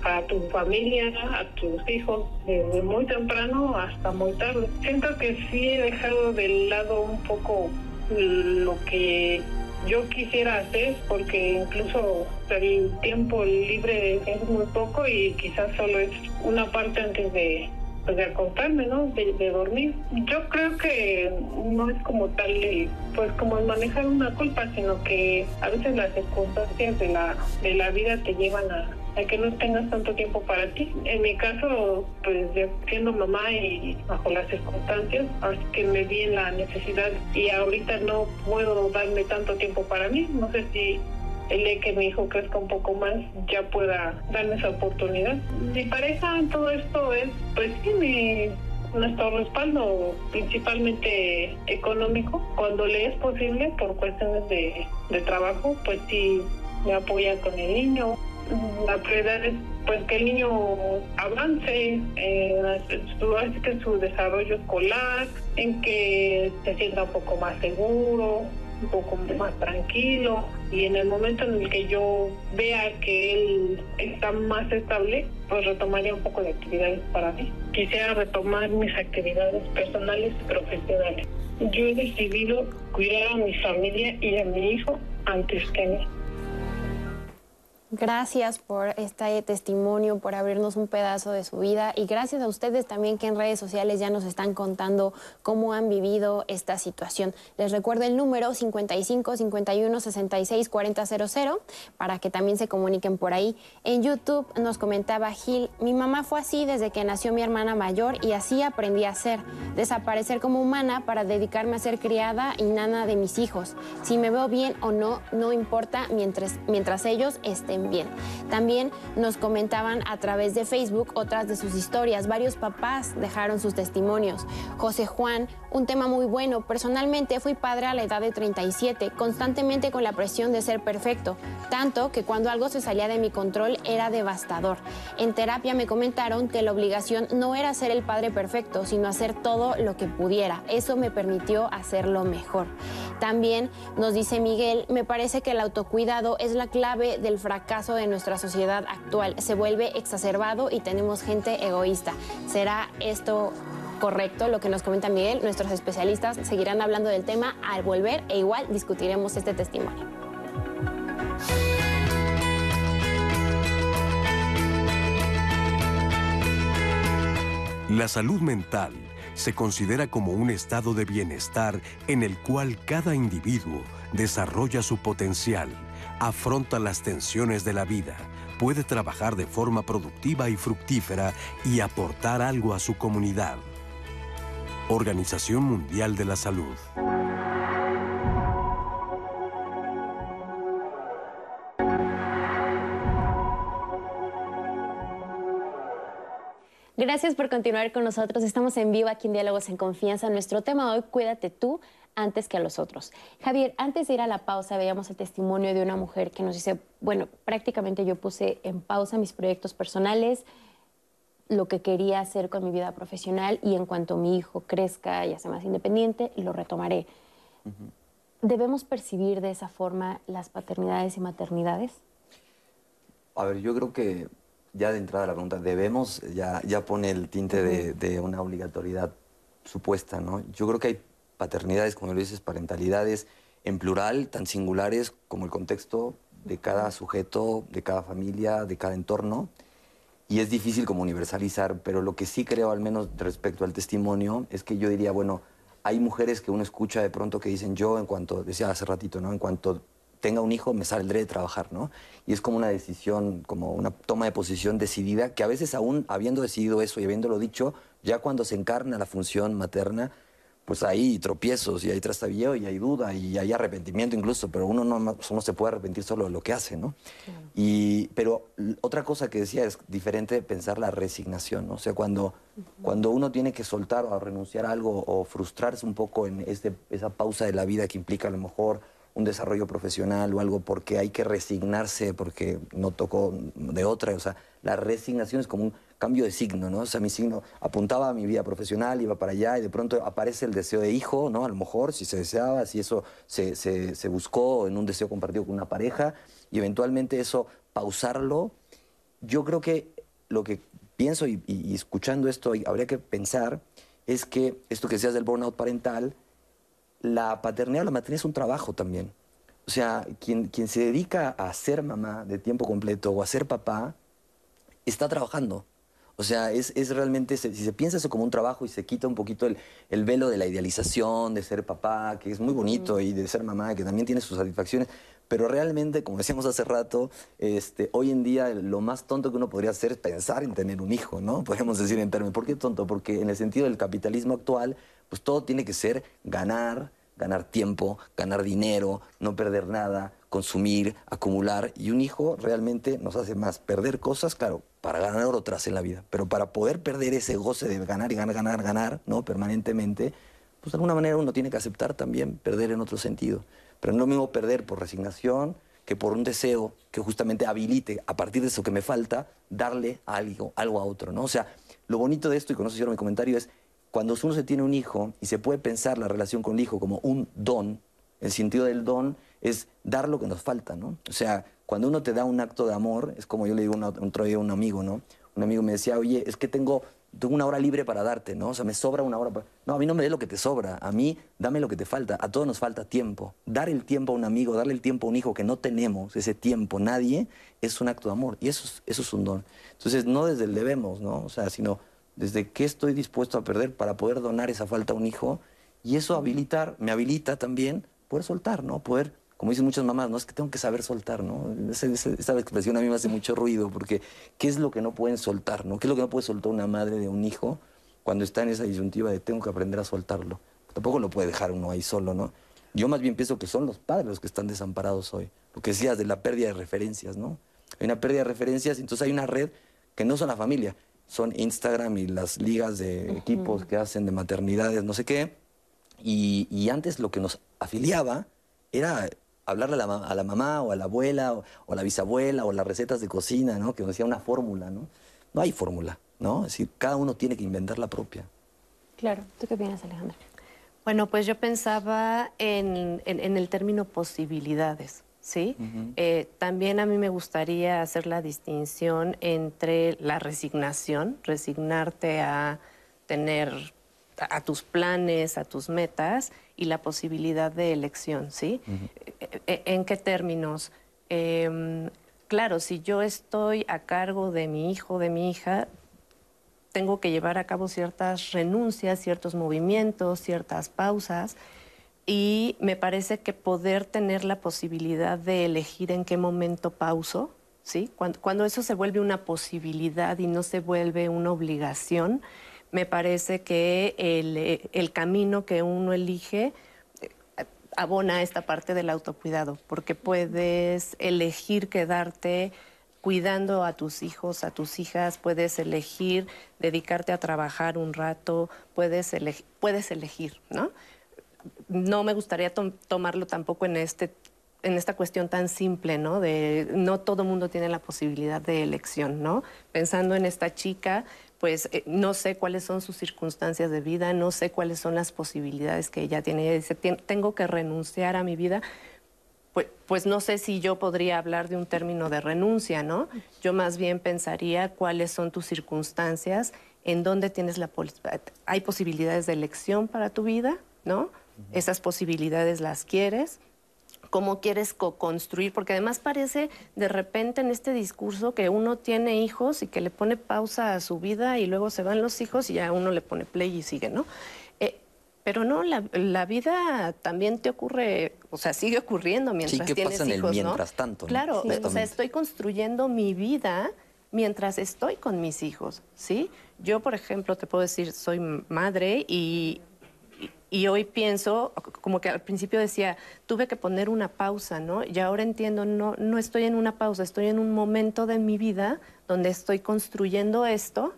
a tu familia, a tus hijos, desde muy temprano hasta muy tarde. Siento que sí he dejado de lado un poco lo que yo quisiera hacer porque incluso el tiempo libre es muy poco y quizás solo es una parte antes de, pues, de acostarme, ¿no? De, dormir. Yo creo que no es como tal, pues como manejar una culpa, sino que a veces las circunstancias de la, de la vida te llevan a, a que no tengas tanto tiempo para ti. En mi caso, pues siendo mamá y bajo las circunstancias, así que me vi en la necesidad y ahorita no puedo darme tanto tiempo para mí. No sé si el de que mi hijo crezca un poco más ya pueda darme esa oportunidad. Mi pareja en todo esto es, pues sí, mi, nuestro respaldo principalmente económico. Cuando le es posible, por cuestiones de, de trabajo, pues sí me apoya con el niño. La prioridad es pues que el niño avance eh, en su desarrollo escolar, en que se sienta un poco más seguro, un poco más tranquilo y en el momento en el que yo vea que él está más estable, pues retomaría un poco de actividades para mí. Quisiera retomar mis actividades personales y profesionales. Yo he decidido cuidar a mi familia y a mi hijo antes que a mí. Gracias por este testimonio, por abrirnos un pedazo de su vida y gracias a ustedes también que en redes sociales ya nos están contando cómo han vivido esta situación. Les recuerdo el número 55 51 66 40 para que también se comuniquen por ahí. En YouTube nos comentaba Gil, mi mamá fue así desde que nació mi hermana mayor y así aprendí a ser, desaparecer como humana para dedicarme a ser criada y nana de mis hijos. Si me veo bien o no, no importa mientras, mientras ellos estén bien. También nos comentaban a través de Facebook otras de sus historias. Varios papás dejaron sus testimonios. José Juan, un tema muy bueno. Personalmente fui padre a la edad de 37, constantemente con la presión de ser perfecto, tanto que cuando algo se salía de mi control era devastador. En terapia me comentaron que la obligación no era ser el padre perfecto, sino hacer todo lo que pudiera. Eso me permitió hacerlo mejor. También nos dice Miguel, me parece que el autocuidado es la clave del fracaso de nuestra sociedad actual. Se vuelve exacerbado y tenemos gente egoísta. ¿Será esto correcto lo que nos comenta Miguel? Nuestros especialistas seguirán hablando del tema al volver e igual discutiremos este testimonio. La salud mental se considera como un estado de bienestar en el cual cada individuo desarrolla su potencial, afronta las tensiones de la vida, puede trabajar de forma productiva y fructífera y aportar algo a su comunidad. Organización Mundial de la Salud. Gracias por continuar con nosotros. Estamos en vivo aquí en Diálogos en Confianza. Nuestro tema hoy, cuídate tú antes que a los otros. Javier, antes de ir a la pausa, veíamos el testimonio de una mujer que nos dice, bueno, prácticamente yo puse en pausa mis proyectos personales, lo que quería hacer con mi vida profesional y en cuanto mi hijo crezca y sea más independiente, lo retomaré. ¿Debemos percibir de esa forma las paternidades y maternidades? A ver, yo creo que ya de entrada la pregunta, debemos, ya, ya pone el tinte de, una obligatoriedad supuesta, ¿no? Yo creo que hay paternidades, como lo dices, parentalidades en plural, tan singulares como el contexto de cada sujeto, de cada familia, de cada entorno. Y es difícil como universalizar, pero lo que sí creo, al menos respecto al testimonio, es que yo diría, bueno, hay mujeres que uno escucha de pronto que dicen yo, en cuanto, decía hace ratito, ¿no? En cuanto tenga un hijo, me saldré de trabajar, ¿no? Y es como una decisión, como una toma de posición decidida, que a veces aún habiendo decidido eso y habiéndolo dicho, ya cuando se encarna la función materna, pues hay tropiezos y hay trastabilleo y hay duda y hay arrepentimiento incluso, pero uno no, se puede arrepentir solo de lo que hace, ¿no? Y, pero otra cosa que decía es diferente pensar la resignación, ¿no? O sea, cuando, cuando uno tiene que soltar o renunciar a algo o frustrarse un poco en este, esa pausa de la vida que implica a lo mejor un desarrollo profesional o algo porque hay que resignarse porque no tocó de otra. O sea, la resignación es como un cambio de signo, ¿no? O sea, mi signo apuntaba a mi vida profesional, iba para allá y de pronto aparece el deseo de hijo, ¿no? A lo mejor, si se deseaba, si eso se, se, buscó en un deseo compartido con una pareja y eventualmente eso pausarlo. Yo creo que lo que pienso y, y escuchando esto habría que pensar es que esto que decías del burnout parental, la paternidad o la maternidad es un trabajo también. O sea, quien, quien se dedica a ser mamá de tiempo completo o a ser papá, está trabajando. O sea, es, es realmente, si se piensa eso como un trabajo y se quita un poquito el, el velo de la idealización, de ser papá, que es muy bonito, y de ser mamá, que también tiene sus satisfacciones, pero realmente, como decíamos hace rato, este, hoy en día lo más tonto que uno podría hacer es pensar en tener un hijo, ¿no? Podemos decir en términos, ¿por qué tonto? Porque en el sentido del capitalismo actual, pues todo tiene que ser ganar, ganar tiempo, ganar dinero, no perder nada, consumir, acumular. Y un hijo realmente nos hace más perder cosas, claro, para ganar otras en la vida. Pero para poder perder ese goce de ganar y ganar, ganar, ganar, ¿no? Permanentemente, pues de alguna manera uno tiene que aceptar también perder en otro sentido. Pero no es lo mismo perder por resignación que por un deseo que justamente habilite, a partir de eso que me falta, darle algo, algo a otro, ¿no? O sea, lo bonito de esto, y con eso cierro mi comentario, es cuando uno se tiene un hijo y se puede pensar la relación con el hijo como un don, el sentido del don es dar lo que nos falta, ¿no? O sea, cuando uno te da un acto de amor, es como yo le digo un otro día a un amigo, ¿no? Un amigo me decía, oye, es que tengo, tengo una hora libre para darte, ¿no? O sea, me sobra una hora para... No, a mí no me dé lo que te sobra, a mí dame lo que te falta, a todos nos falta tiempo. Dar el tiempo a un amigo, darle el tiempo a un hijo que no tenemos, ese tiempo, nadie, es un acto de amor y eso es, eso es un don. Entonces, no desde el debemos, ¿no? O sea, sino desde qué estoy dispuesto a perder para poder donar esa falta a un hijo y eso habilitar, me habilita también poder soltar, ¿no? Poder como dicen muchas mamás, no es que tengo que saber soltar, ¿no? Esa, expresión a mí me hace mucho ruido, porque ¿qué es lo que no pueden soltar, ¿no? ¿Qué es lo que no puede soltar una madre de un hijo cuando está en esa disyuntiva de tengo que aprender a soltarlo? Tampoco lo puede dejar uno ahí solo, ¿no? Yo más bien pienso que son los padres los que están desamparados hoy. Lo que decías de la pérdida de referencias, ¿no? Hay una pérdida de referencias, entonces hay una red que no son la familia, son Instagram y las ligas de equipos que hacen de maternidades, no sé qué. Y, y antes lo que nos afiliaba era hablarle a la, a la, mamá o a la abuela o, a la bisabuela o las recetas de cocina, ¿no? Que nos decía una fórmula, ¿no? No hay fórmula, ¿no? Es decir, cada uno tiene que inventar la propia. Claro. ¿Tú qué opinas, Alejandra? Bueno, pues yo pensaba en, en, el término posibilidades, ¿sí? Eh, también a mí me gustaría hacer la distinción entre la resignación, resignarte a tener a tus planes, a tus metas y la posibilidad de elección, ¿sí? E, e, ¿En qué términos? Em, claro, si yo estoy a cargo de mi hijo, de mi hija, tengo que llevar a cabo ciertas renuncias, ciertos movimientos, ciertas pausas. Y me parece que poder tener la posibilidad de elegir en qué momento pauso, ¿sí? Cuando, eso se vuelve una posibilidad y no se vuelve una obligación, me parece que el, el camino que uno elige eh, abona esta parte del autocuidado, porque puedes elegir quedarte cuidando a tus hijos, a tus hijas, puedes elegir dedicarte a trabajar un rato, puedes, elegir, puedes elegir, ¿no? No me gustaría tomarlo tampoco en este en esta cuestión tan simple, ¿no? De no todo mundo tiene la posibilidad de elección, ¿no? Pensando en esta chica, pues eh, no sé cuáles son sus circunstancias de vida, no sé cuáles son las posibilidades que ella tiene. Ella dice, tengo que renunciar a mi vida. Pues, pues, no sé si yo podría hablar de un término de renuncia, ¿no? Yo más bien pensaría cuáles son tus circunstancias, en dónde tienes la... Hay posibilidades de elección para tu vida, ¿no? Esas posibilidades las quieres, cómo quieres co-construir, porque además parece de repente en este discurso que uno tiene hijos y que le pone pausa a su vida y luego se van los hijos y ya uno le pone play y sigue, ¿no? Eh, pero no, la, vida también te ocurre, o sea, sigue ocurriendo mientras sí, tienes pasa en hijos, el mientras tanto. Claro, o sea, estoy construyendo mi vida mientras estoy con mis hijos, ¿sí? Yo, por ejemplo, te puedo decir, soy madre y y hoy pienso, como que al principio decía, tuve que poner una pausa, ¿no? Y ahora entiendo, no, no estoy en una pausa, estoy en un momento de mi vida donde estoy construyendo esto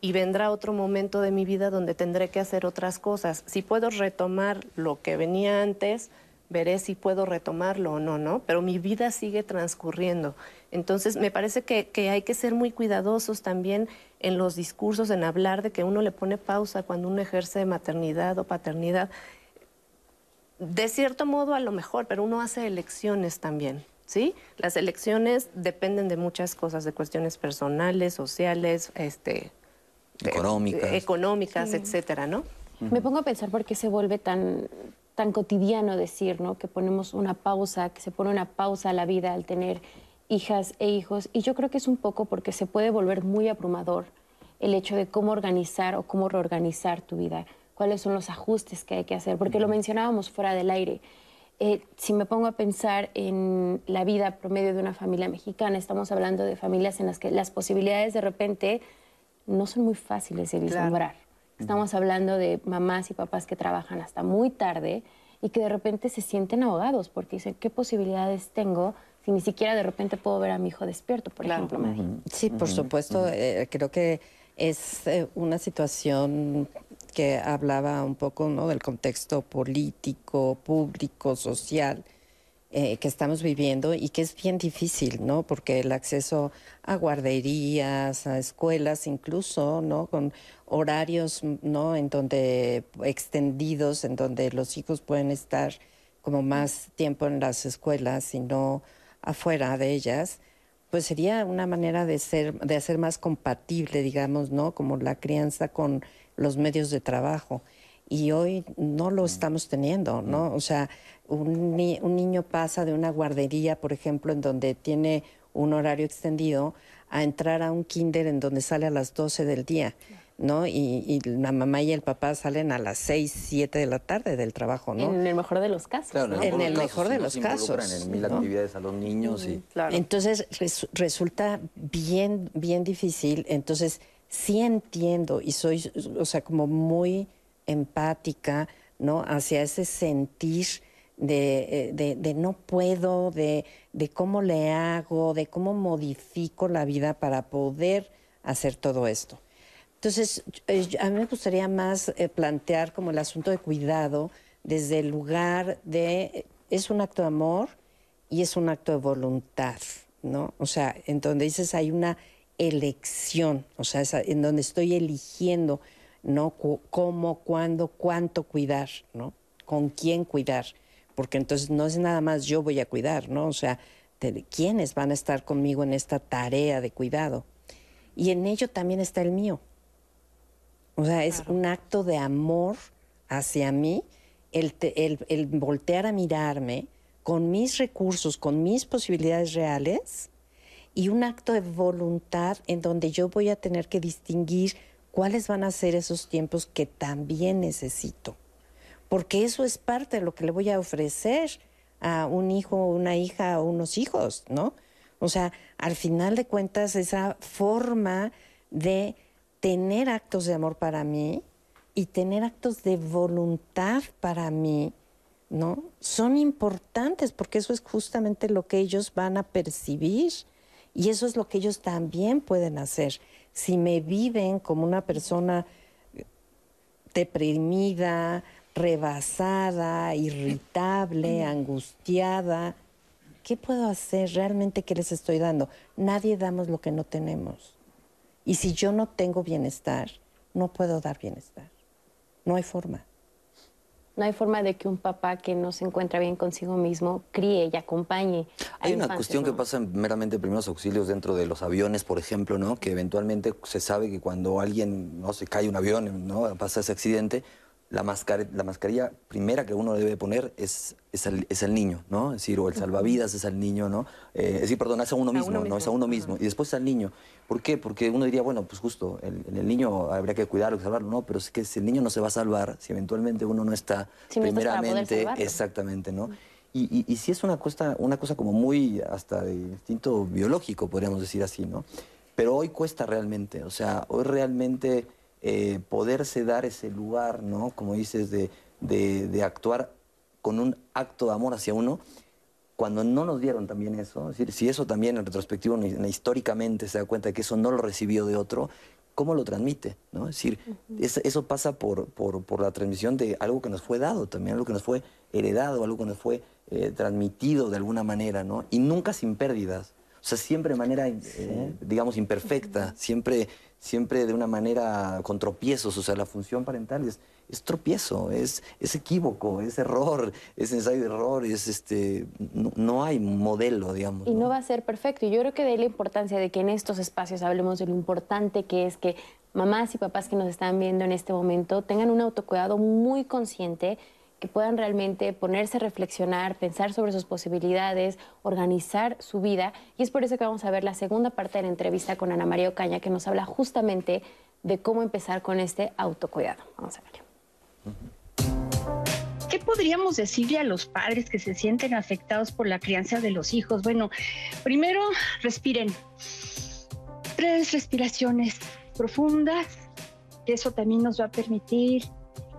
y vendrá otro momento de mi vida donde tendré que hacer otras cosas. Si puedo retomar lo que venía antes, veré si puedo retomarlo o no, ¿no? Pero mi vida sigue transcurriendo. Entonces, me parece que, hay que ser muy cuidadosos también en los discursos, en hablar de que uno le pone pausa cuando uno ejerce maternidad o paternidad. De cierto modo, a lo mejor, pero uno hace elecciones también. ¿Sí? Las elecciones dependen de muchas cosas, de cuestiones personales, sociales, este, económicas, económicas etcétera, ¿no? Me pongo a pensar por qué se vuelve tan tan cotidiano decir, ¿no? Que ponemos una pausa, que se pone una pausa a la vida al tener hijas e hijos. Y yo creo que es un poco porque se puede volver muy abrumador el hecho de cómo organizar o cómo reorganizar tu vida, cuáles son los ajustes que hay que hacer, porque lo mencionábamos fuera del aire. Eh, si me pongo a pensar en la vida promedio de una familia mexicana, estamos hablando de familias en las que las posibilidades de repente no son muy fáciles de vislumbrar. Estamos hablando de mamás y papás que trabajan hasta muy tarde y que de repente se sienten ahogados porque dicen, ¿qué posibilidades tengo si ni siquiera de repente puedo ver a mi hijo despierto, por ejemplo, Sí, por supuesto. Eh, creo que es eh, una situación que hablaba un poco ¿no? del contexto político, público, social eh, que estamos viviendo y que es bien difícil, ¿no? Porque el acceso a guarderías, a escuelas, incluso, ¿no? Con horarios, ¿no? En donde extendidos, en donde los hijos pueden estar como más tiempo en las escuelas y no afuera de ellas, pues sería una manera de ser, de hacer más compatible, digamos, ¿no? Como la crianza con los medios de trabajo. Y hoy no lo estamos teniendo, ¿no? O sea, un, niño pasa de una guardería, por ejemplo, en donde tiene un horario extendido, a entrar a un kinder en donde sale a las 12 del día. ¿no? Y, la mamá y el papá salen a las 6, 7 de la tarde del trabajo, ¿no? En el mejor de los casos. en el mejor de los casos. En mil actividades a los niños y... Entonces resulta bien, bien difícil. Entonces sí entiendo y soy, o sea, como muy empática, ¿no? Hacia ese sentir de, eh, de, no puedo, de, de, cómo le hago, de cómo modifico la vida para poder hacer todo esto. Entonces, eh, a mí me gustaría más eh, plantear como el asunto de cuidado desde el lugar de, es un acto de amor y es un acto de voluntad, ¿no? O sea, en donde dices hay una elección, o sea, en donde estoy eligiendo, ¿no? cómo, cuándo, cuánto cuidar, ¿no? Con quién cuidar porque entonces no es nada más yo voy a cuidar, ¿no? O sea, quiénes van a estar conmigo en esta tarea de cuidado. Y en ello también está el mío. O sea, es un acto de amor hacia mí, el, el, voltear a mirarme con mis recursos, con mis posibilidades reales, y un acto de voluntad en donde yo voy a tener que distinguir cuáles van a ser esos tiempos que también necesito porque eso es parte de lo que le voy a ofrecer a un hijo, una hija o unos hijos, ¿no? O sea, al final de cuentas, esa forma de tener actos de amor para mí y tener actos de voluntad para mí, ¿no? Son importantes porque eso es justamente lo que ellos van a percibir y eso es lo que ellos también pueden hacer. Si me viven como una persona deprimida, rebasada, irritable, angustiada. ¿Qué puedo hacer? ¿Realmente qué les estoy dando? Nadie damos lo que no tenemos. Y si yo no tengo bienestar, no puedo dar bienestar. No hay forma. No hay forma de que un papá que no se encuentra bien consigo mismo críe y acompañe. hay una cuestión que pasa meramente en primeros auxilios dentro de los aviones, por ejemplo, ¿no? Que eventualmente se sabe que cuando alguien no se cae un avión, ¿no? Pasa ese accidente, la, la mascarilla primera que uno debe poner es, es, el, niño, ¿no? Es decir, o el salvavidas es al niño, ¿no? Eh, es decir, perdón, es a uno mismo, ¿no? Es a uno mismo. Y después al niño. ¿Por qué? Porque uno diría, bueno, pues justo, el, el niño habría que cuidarlo, salvarlo, no, pero es que si el niño no se va a salvar, si eventualmente uno no está primeramente, exactamente, ¿no? Y, y, si es una cosa, una cosa como muy hasta de instinto biológico, podríamos decir así, ¿no? Pero hoy cuesta realmente, o sea, hoy realmente eh, poderse dar ese lugar, ¿no? Como dices, de, de, actuar con un acto de amor hacia uno, cuando no nos dieron también eso, es decir, si eso también en retrospectivo, históricamente se da cuenta de que eso no lo recibió de otro, ¿cómo lo transmite? ¿no? Es decir, eso pasa por, por, por, la transmisión de algo que nos fue dado también, algo que nos fue heredado, algo que nos fue eh, transmitido de alguna manera, ¿no? Y nunca sin pérdidas. O sea, siempre de manera, eh, digamos, imperfecta, siempre siempre de una manera con tropiezos, o sea, la función parental es, es tropiezo, es, es equívoco, es error, es ensayo de error, es este, no, hay modelo, digamos. Y ¿no? va a ser perfecto, y yo creo que de ahí la importancia de que en estos espacios hablemos de lo importante que es que mamás y papás que nos están viendo en este momento tengan un autocuidado muy consciente que puedan realmente ponerse a reflexionar, pensar sobre sus posibilidades, organizar su vida. Y es por eso que vamos a ver la segunda parte de la entrevista con Ana María Ocaña, que nos habla justamente de cómo empezar con este autocuidado. Vamos a ver. ¿Qué podríamos decirle a los padres que se sienten afectados por la crianza de los hijos? Bueno, primero respiren. Tres respiraciones profundas, que eso también nos va a permitir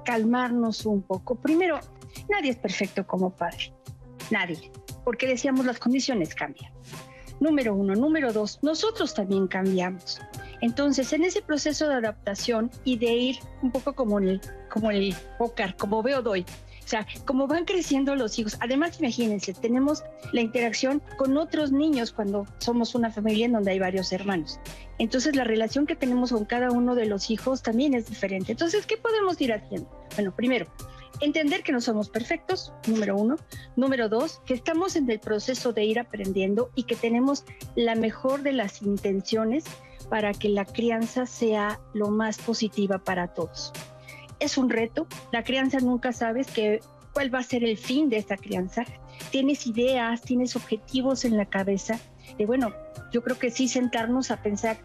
calmarnos un poco. Primero, nadie es perfecto como padre. Nadie. Porque decíamos las condiciones cambian. Número uno. Número dos, nosotros también cambiamos. Entonces, en ese proceso de adaptación y de ir un poco como el, como el como veo doy, o sea, como van creciendo los hijos, además imagínense, tenemos la interacción con otros niños cuando somos una familia en donde hay varios hermanos. Entonces la relación que tenemos con cada uno de los hijos también es diferente. Entonces, ¿qué podemos ir haciendo? Bueno, primero, entender que no somos perfectos, número uno. Número dos, que estamos en el proceso de ir aprendiendo y que tenemos la mejor de las intenciones para que la crianza sea lo más positiva para todos es un reto. La crianza nunca sabes que, cuál va a ser el fin de esta crianza. Tienes ideas, tienes objetivos en la cabeza. Y bueno, yo creo que sí sentarnos a pensar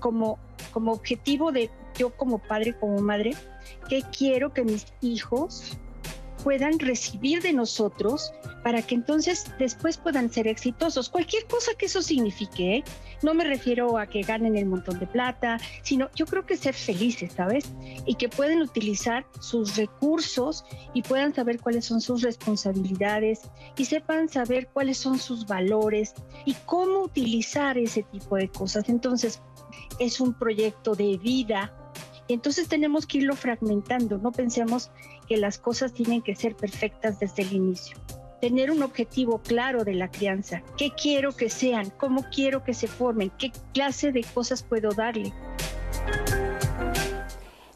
como, como objetivo de yo como padre, como madre, qué quiero que mis hijos puedan recibir de nosotros para que entonces después puedan ser exitosos. Cualquier cosa que eso signifique, ¿eh? no me refiero a que ganen el montón de plata, sino yo creo que ser felices, ¿sabes? Y que pueden utilizar sus recursos y puedan saber cuáles son sus responsabilidades y sepan saber cuáles son sus valores y cómo utilizar ese tipo de cosas. Entonces, es un proyecto de vida. Entonces tenemos que irlo fragmentando, no pensemos que las cosas tienen que ser perfectas desde el inicio tener un objetivo claro de la crianza. ¿Qué quiero que sean? ¿Cómo quiero que se formen? ¿Qué clase de cosas puedo darle?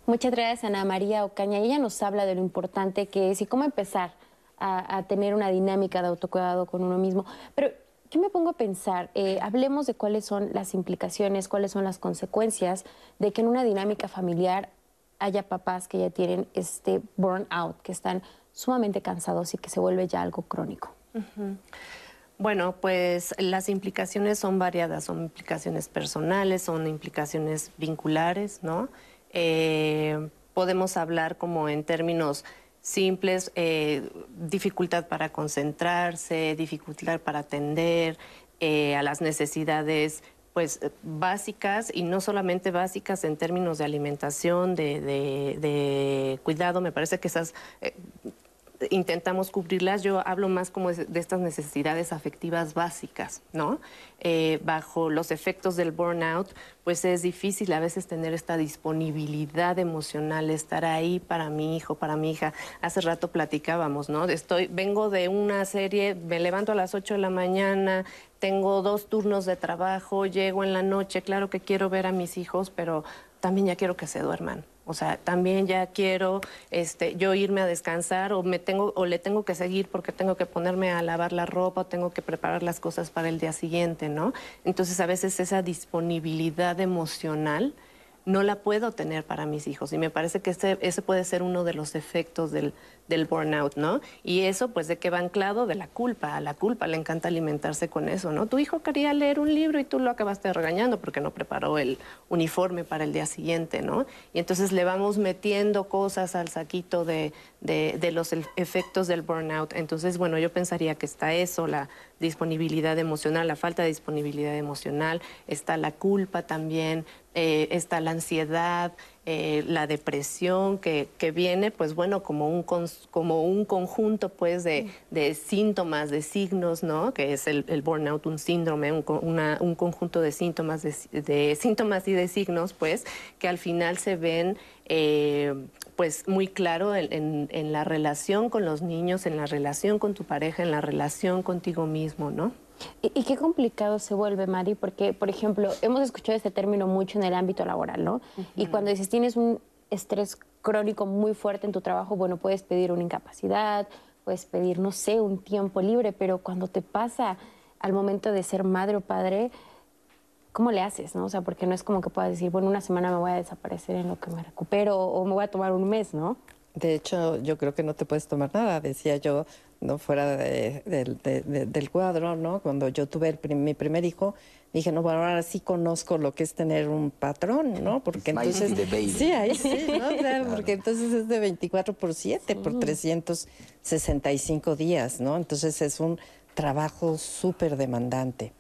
Muchas gracias, Ana María Ocaña. Ella nos habla de lo importante que es y cómo empezar a, tener una dinámica de autocuidado con uno mismo. Pero yo me pongo a pensar, eh, hablemos de cuáles son las implicaciones, cuáles son las consecuencias de que en una dinámica familiar haya papás que ya tienen este burnout, que están sumamente cansados y que se vuelve ya algo crónico. Bueno, pues las implicaciones son variadas, son implicaciones personales, son implicaciones vinculares, ¿no? Eh, podemos hablar como en términos simples, eh, dificultad para concentrarse, dificultad para atender eh, a las necesidades pues básicas y no solamente básicas en términos de alimentación, de, de, cuidado, me parece que esas intentamos cubrirlas. Yo hablo más como de, estas necesidades afectivas básicas, ¿no? Eh, bajo los efectos del burnout, pues es difícil a veces tener esta disponibilidad emocional, estar ahí para mi hijo, para mi hija. Hace rato platicábamos, ¿no? Estoy, vengo de una serie, me levanto a las 8 de la mañana, tengo dos turnos de trabajo, llego en la noche, claro que quiero ver a mis hijos, pero también ya quiero que se duerman. O sea, también ya quiero este, yo irme a descansar o, me tengo, o le tengo que seguir porque tengo que ponerme a lavar la ropa o tengo que preparar las cosas para el día siguiente, ¿no? Entonces a veces esa disponibilidad emocional no la puedo tener para mis hijos. Y me parece que ese, ese puede ser uno de los efectos del, del, burnout, ¿no? Y eso, pues, ¿de qué va anclado? De la culpa. A la culpa le encanta alimentarse con eso, ¿no? Tu hijo quería leer un libro y tú lo acabaste regañando porque no preparó el uniforme para el día siguiente, ¿no? Y entonces le vamos metiendo cosas al saquito de, de, de los efectos del burnout. Entonces, bueno, yo pensaría que está eso, la disponibilidad emocional, la falta de disponibilidad emocional, está la culpa también, eh, está la ansiedad, eh, la depresión que, que, viene, pues bueno, como un, como un conjunto pues de, de síntomas, de signos, ¿no? Que es el, el burnout, un síndrome, un, una, un conjunto de síntomas, de, de, síntomas y de signos, pues, que al final se ven eh, pues muy claro en, en, en la relación con los niños, en la relación con tu pareja, en la relación contigo mismo, ¿no? Y, qué complicado se vuelve, Mari, porque, por ejemplo, hemos escuchado este término mucho en el ámbito laboral, ¿no? Y cuando dices tienes un estrés crónico muy fuerte en tu trabajo, bueno, puedes pedir una incapacidad, puedes pedir, no sé, un tiempo libre, pero cuando te pasa al momento de ser madre o padre, ¿cómo le haces, no? O sea, porque no es como que puedas decir, bueno, una semana me voy a desaparecer en lo que me recupero o me voy a tomar un mes, ¿no? De hecho, yo creo que no te puedes tomar nada, decía yo, no fuera del cuadro, ¿no? Cuando yo tuve mi primer hijo, dije, no, bueno, ahora sí conozco lo que es tener un patrón, ¿no? Porque entonces... Sí, ahí sí, ¿no? Porque entonces es de 24 por 7, por 365 días, ¿no? Entonces es un trabajo súper demandante.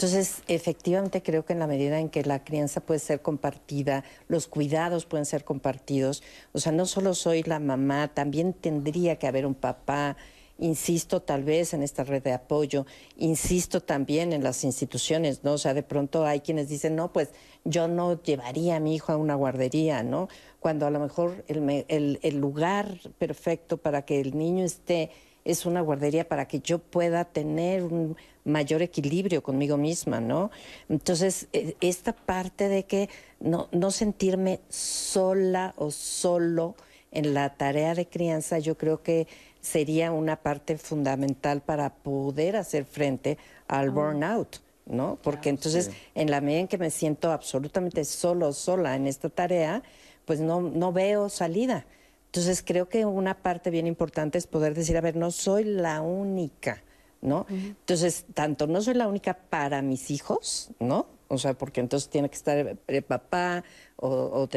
Entonces, efectivamente creo que en la medida en que la crianza puede ser compartida, los cuidados pueden ser compartidos, o sea, no solo soy la mamá, también tendría que haber un papá, insisto tal vez en esta red de apoyo, insisto también en las instituciones, ¿no? O sea, de pronto hay quienes dicen, no, pues yo no llevaría a mi hijo a una guardería, ¿no? Cuando a lo mejor el, el lugar perfecto para que el niño esté es una guardería para que yo pueda tener un mayor equilibrio conmigo misma, ¿no? Entonces, e, esta parte de que no, no sentirme sola o solo en la tarea de crianza, yo creo que sería una parte fundamental para poder hacer frente al ah. burnout. ¿no? Porque entonces, en la medida en que me siento absolutamente solo sola en esta tarea, pues no, no veo salida. Entonces creo que una parte bien importante es poder decir, a ver, no soy la única, ¿no? Entonces, tanto no soy la única para mis hijos, ¿no? O sea, porque entonces tiene que estar el papá o,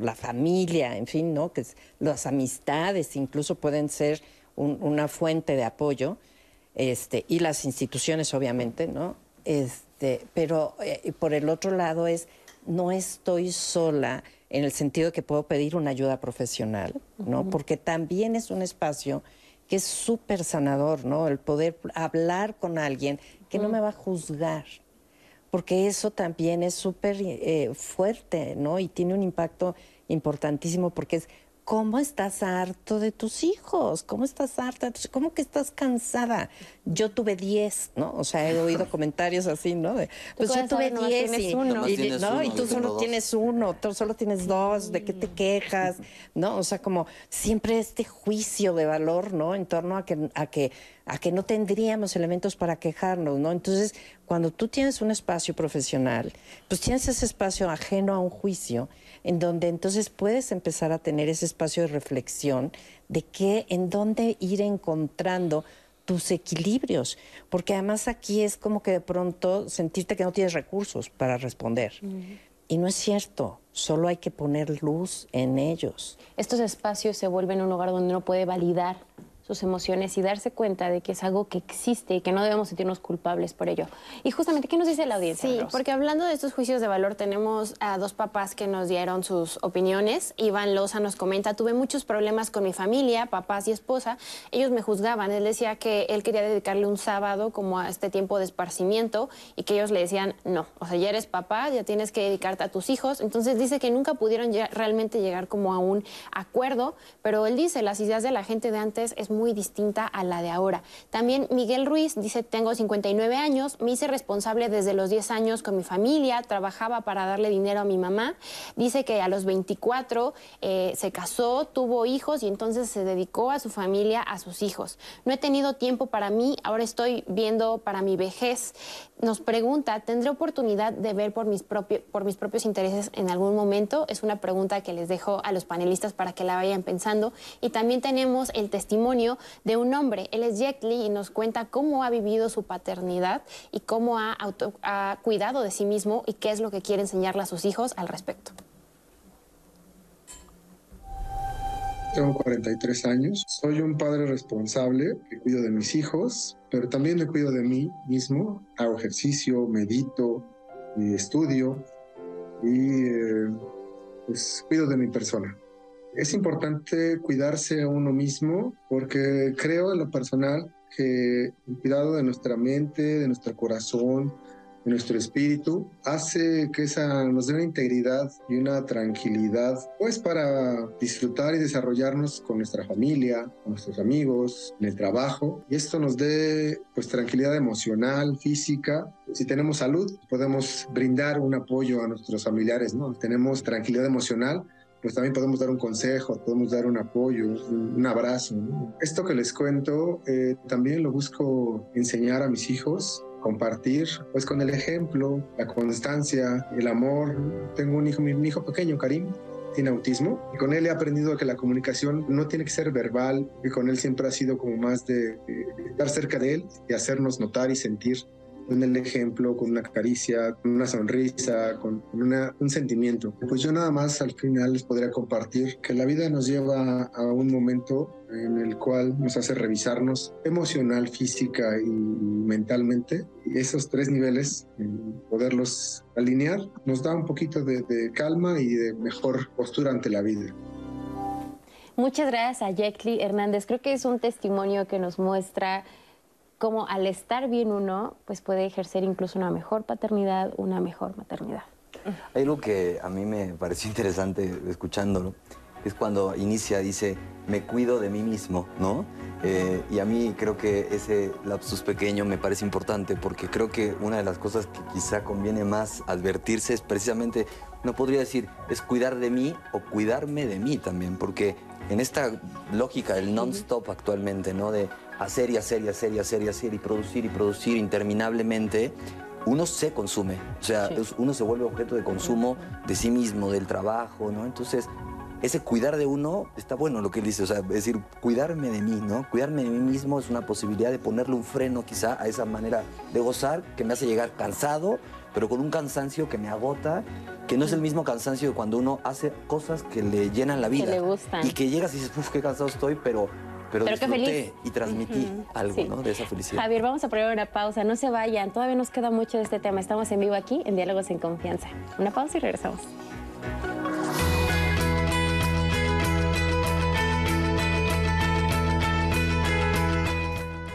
la, familia, en fin, ¿no? Que las amistades incluso pueden ser una fuente de apoyo, este, y las instituciones, obviamente, ¿no? Este, pero eh, por el otro lado es, no estoy sola en el sentido de que puedo pedir una ayuda profesional, ¿no? Porque también es un espacio que es súper sanador, ¿no? El poder hablar con alguien que no me va a juzgar, porque eso también es súper eh, fuerte, ¿no? Y tiene un impacto importantísimo porque es ¿Cómo estás harto de tus hijos? ¿Cómo estás harta? ¿Cómo que estás cansada? Yo tuve 10, ¿no? O sea, he oído comentarios así, ¿no? pues yo tuve 10 y, ¿no? y tú solo tienes uno, tú solo tienes dos, ¿de qué te quejas? ¿No? O sea, como siempre este juicio de valor, ¿no? En torno a que, a que, a que no tendríamos elementos para quejarnos, ¿no? Entonces, cuando tú tienes un espacio profesional, pues tienes ese espacio ajeno a un juicio en donde entonces puedes empezar a tener ese espacio de reflexión de qué, en dónde ir encontrando tus equilibrios, porque además aquí es como que de pronto sentirte que no tienes recursos para responder. Y no es cierto, solo hay que poner luz en ellos. Estos espacios se vuelven un lugar donde uno puede validar sus emociones y darse cuenta de que es algo que existe y que no debemos sentirnos culpables por ello. Y justamente, ¿qué nos dice la audiencia? Sí, porque hablando de estos juicios de valor, tenemos a dos papás que nos dieron sus opiniones. Iván Loza nos comenta, tuve muchos problemas con mi familia, papás y esposa. Ellos me juzgaban. Él decía que él quería dedicarle un sábado como a este tiempo de esparcimiento y que ellos le decían, no, o sea, ya eres papá, ya tienes que dedicarte a tus hijos. Entonces dice que nunca pudieron realmente llegar como a un acuerdo, pero él dice, las ideas de la gente de antes es muy distinta a la de ahora. También Miguel Ruiz dice, tengo 59 años, me hice responsable desde los 10 años con mi familia, trabajaba para darle dinero a mi mamá. Dice que a los 24 eh, se casó, tuvo hijos y entonces se dedicó a su familia, a sus hijos. No he tenido tiempo para mí, ahora estoy viendo para mi vejez. Nos pregunta, ¿tendré oportunidad de ver por mis, por mis propios intereses en algún momento? Es una pregunta que les dejo a los panelistas para que la vayan pensando. Y también tenemos el testimonio de un hombre. Él es Jet y nos cuenta cómo ha vivido su paternidad y cómo ha, cuidado de sí mismo y qué es lo que quiere enseñarle a sus hijos al respecto. Tengo 43 años, soy un padre responsable que cuido de mis hijos, pero también me cuido de mí mismo, hago ejercicio, medito, y estudio y eh, pues cuido de mi persona. Es importante cuidarse a uno mismo porque creo en lo personal que el cuidado de nuestra mente, de nuestro corazón, de nuestro espíritu, hace que esa nos dé una integridad y una tranquilidad, pues para disfrutar y desarrollarnos con nuestra familia, con nuestros amigos, en el trabajo. Y esto nos dé pues tranquilidad emocional, física. Si tenemos salud, podemos brindar un apoyo a nuestros familiares, ¿no? Tenemos tranquilidad emocional, pues también podemos dar un consejo, podemos dar un apoyo, un, abrazo. Esto que les cuento eh, también lo busco enseñar a mis hijos, compartir, pues con el ejemplo, la constancia, el amor. Tengo un hijo, mi, hijo pequeño, Karim, tiene autismo y con él he aprendido que la comunicación no tiene que ser verbal, y con él siempre ha sido como más de, estar cerca de él y hacernos notar y sentir con el ejemplo, con una caricia, con una sonrisa, con un sentimiento. Pues yo nada más al final les podría compartir que la vida nos lleva a un momento en el cual nos hace revisarnos emocional, física y mentalmente. Y esos tres niveles, poderlos alinear, nos da un poquito de, de calma y de mejor postura ante la vida. Muchas gracias a Jackie Hernández. Creo que es un testimonio que nos muestra cómo al estar bien uno, pues puede ejercer incluso una mejor paternidad, una mejor maternidad. Hay algo que a mí me pareció interesante escuchándolo, es cuando inicia, dice, me cuido de mí mismo, ¿no? Eh, y a mí creo que ese lapsus pequeño me parece importante porque creo que una de las cosas que quizá conviene más advertirse es precisamente, no podría decir, es cuidar de mí o cuidarme de mí también, porque en esta lógica del non-stop actualmente, ¿no? De hacer y hacer y hacer y hacer y hacer y producir y producir interminablemente, uno se consume. O sea, uno se vuelve objeto de consumo de sí mismo, del trabajo, ¿no? Entonces, ese cuidar de uno está bueno lo que él dice, o sea, es decir, cuidarme de mí, ¿no? Cuidarme de mí mismo es una posibilidad de ponerle un freno quizá a esa manera de gozar que me hace llegar cansado, pero con un cansancio que me agota, que no es el mismo cansancio de cuando uno hace cosas que le llenan la vida. Que le gustan. Y que llegas y dices, uff, qué cansado estoy, pero pero, Pero qué disfruté feliz. y transmití algo Sí. ¿no? de esa felicidad. Javier, vamos a poner una pausa. No se vayan. Todavía nos queda mucho de este tema. Estamos en vivo aquí en Diálogos en Confianza. Una pausa y regresamos.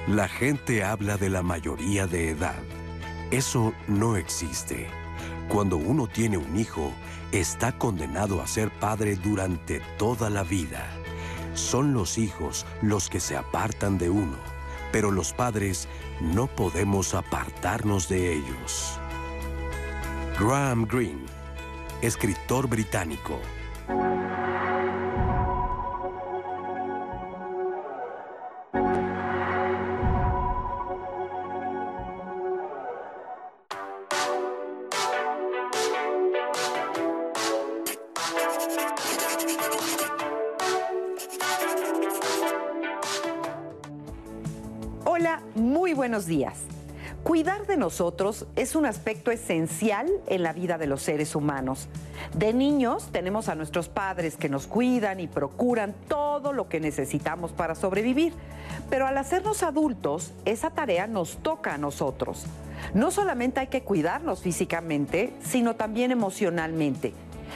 La gente habla de la mayoría de edad. Eso no existe. Cuando uno tiene un hijo, está condenado a ser padre durante toda la vida. Son los hijos los que se apartan de uno, pero los padres no podemos apartarnos de ellos. Graham Greene, escritor británico. Muy buenos días. Cuidar de nosotros es un aspecto esencial en la vida de los seres humanos. De niños tenemos a nuestros padres que nos cuidan y procuran todo lo que necesitamos para sobrevivir. Pero al hacernos adultos, esa tarea nos toca a nosotros. No solamente hay que cuidarnos físicamente, sino también emocionalmente.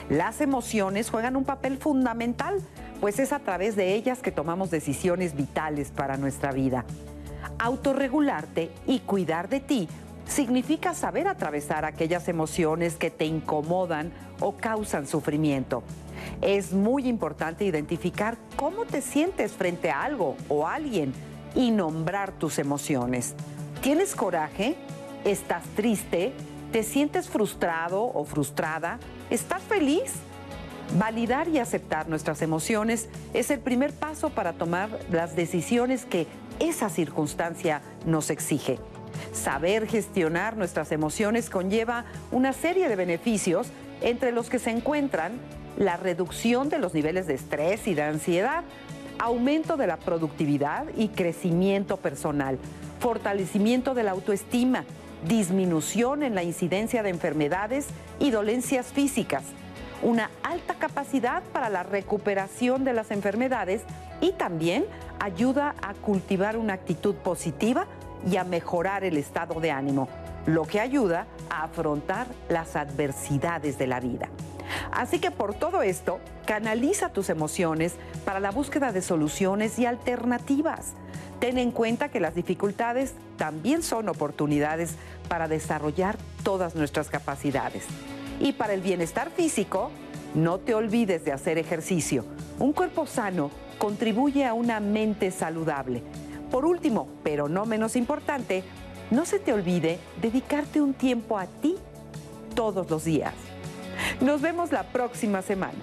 Las emociones juegan un papel fundamental, pues es a través de ellas que tomamos decisiones vitales para nuestra vida. Autorregularte y cuidar de ti significa saber atravesar aquellas emociones que te incomodan o causan sufrimiento. Es muy importante identificar cómo te sientes frente a algo o alguien y nombrar tus emociones. ¿Tienes coraje? ¿Estás triste? ¿Te sientes frustrado o frustrada? ¿Estás feliz? Validar y aceptar nuestras emociones es el primer paso para tomar las decisiones que esa circunstancia nos exige. Saber gestionar nuestras emociones conlleva una serie de beneficios, entre los que se encuentran la reducción de los niveles de estrés y de ansiedad, aumento de la productividad y crecimiento personal, fortalecimiento de la autoestima, disminución en la incidencia de enfermedades y dolencias físicas, una alta capacidad para la recuperación de las enfermedades y también ayuda a cultivar una actitud positiva y a mejorar el estado de ánimo, lo que ayuda a afrontar las adversidades de la vida. Así que por todo esto, canaliza tus emociones para la búsqueda de soluciones y alternativas. Ten en cuenta que las dificultades también son oportunidades para desarrollar todas nuestras capacidades. Y para el bienestar físico, no te olvides de hacer ejercicio. Un cuerpo sano contribuye a una mente saludable. Por último, pero no menos importante, no se te olvide dedicarte un tiempo a ti todos los días. Nos vemos la próxima semana.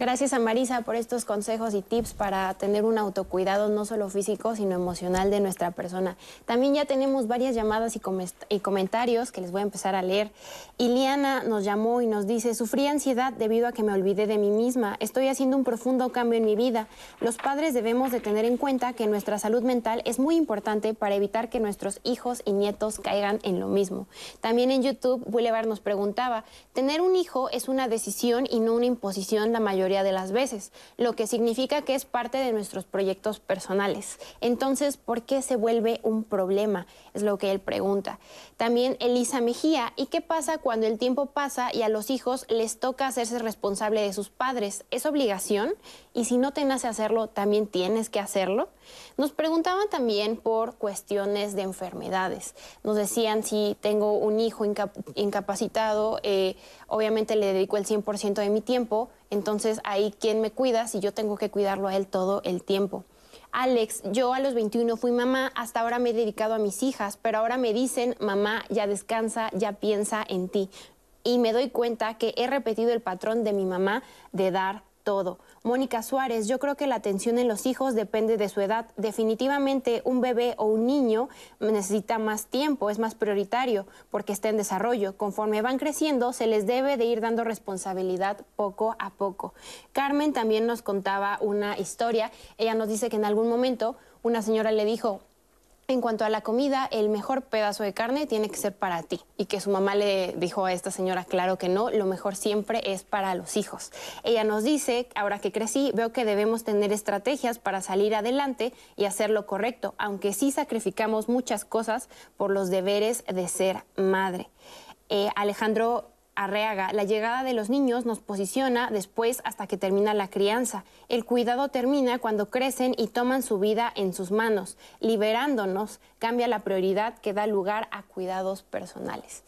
Gracias a Marisa por estos consejos y tips para tener un autocuidado no solo físico, sino emocional de nuestra persona. También ya tenemos varias llamadas y, y comentarios que les voy a empezar a leer. Iliana nos llamó y nos dice, sufrí ansiedad debido a que me olvidé de mí misma. Estoy haciendo un profundo cambio en mi vida. Los padres debemos de tener en cuenta que nuestra salud mental es muy importante para evitar que nuestros hijos y nietos caigan en lo mismo. También en YouTube, Boulevard nos preguntaba, tener un hijo es una decisión y no una imposición la mayoría de las veces, lo que significa que es parte de nuestros proyectos personales. Entonces, ¿por qué se vuelve un problema? Es lo que él pregunta. También Elisa Mejía, ¿y qué pasa cuando el tiempo pasa y a los hijos les toca hacerse responsable de sus padres? ¿Es obligación? Y si no te nace hacerlo, ¿también tienes que hacerlo? Nos preguntaban también por cuestiones de enfermedades. Nos decían si tengo un hijo incapacitado, eh, obviamente le dedico el 100% de mi tiempo, entonces ahí quién me cuida si yo tengo que cuidarlo a él todo el tiempo. Alex, yo a los 21 fui mamá, hasta ahora me he dedicado a mis hijas, pero ahora me dicen, mamá, ya descansa, ya piensa en ti. Y me doy cuenta que he repetido el patrón de mi mamá de dar todo. Mónica Suárez, yo creo que la atención en los hijos depende de su edad. Definitivamente un bebé o un niño necesita más tiempo, es más prioritario porque está en desarrollo. Conforme van creciendo, se les debe de ir dando responsabilidad poco a poco. Carmen también nos contaba una historia. Ella nos dice que en algún momento una señora le dijo, en cuanto a la comida, el mejor pedazo de carne tiene que ser para ti. Y que su mamá le dijo a esta señora, claro que no, lo mejor siempre es para los hijos. Ella nos dice, ahora que crecí, veo que debemos tener estrategias para salir adelante y hacer lo correcto, aunque sí sacrificamos muchas cosas por los deberes de ser madre. Eh, Alejandro Arreaga, la llegada de los niños nos posiciona después hasta que termina la crianza. El cuidado termina cuando crecen y toman su vida en sus manos. Liberándonos, cambia la prioridad que da lugar a cuidados personales.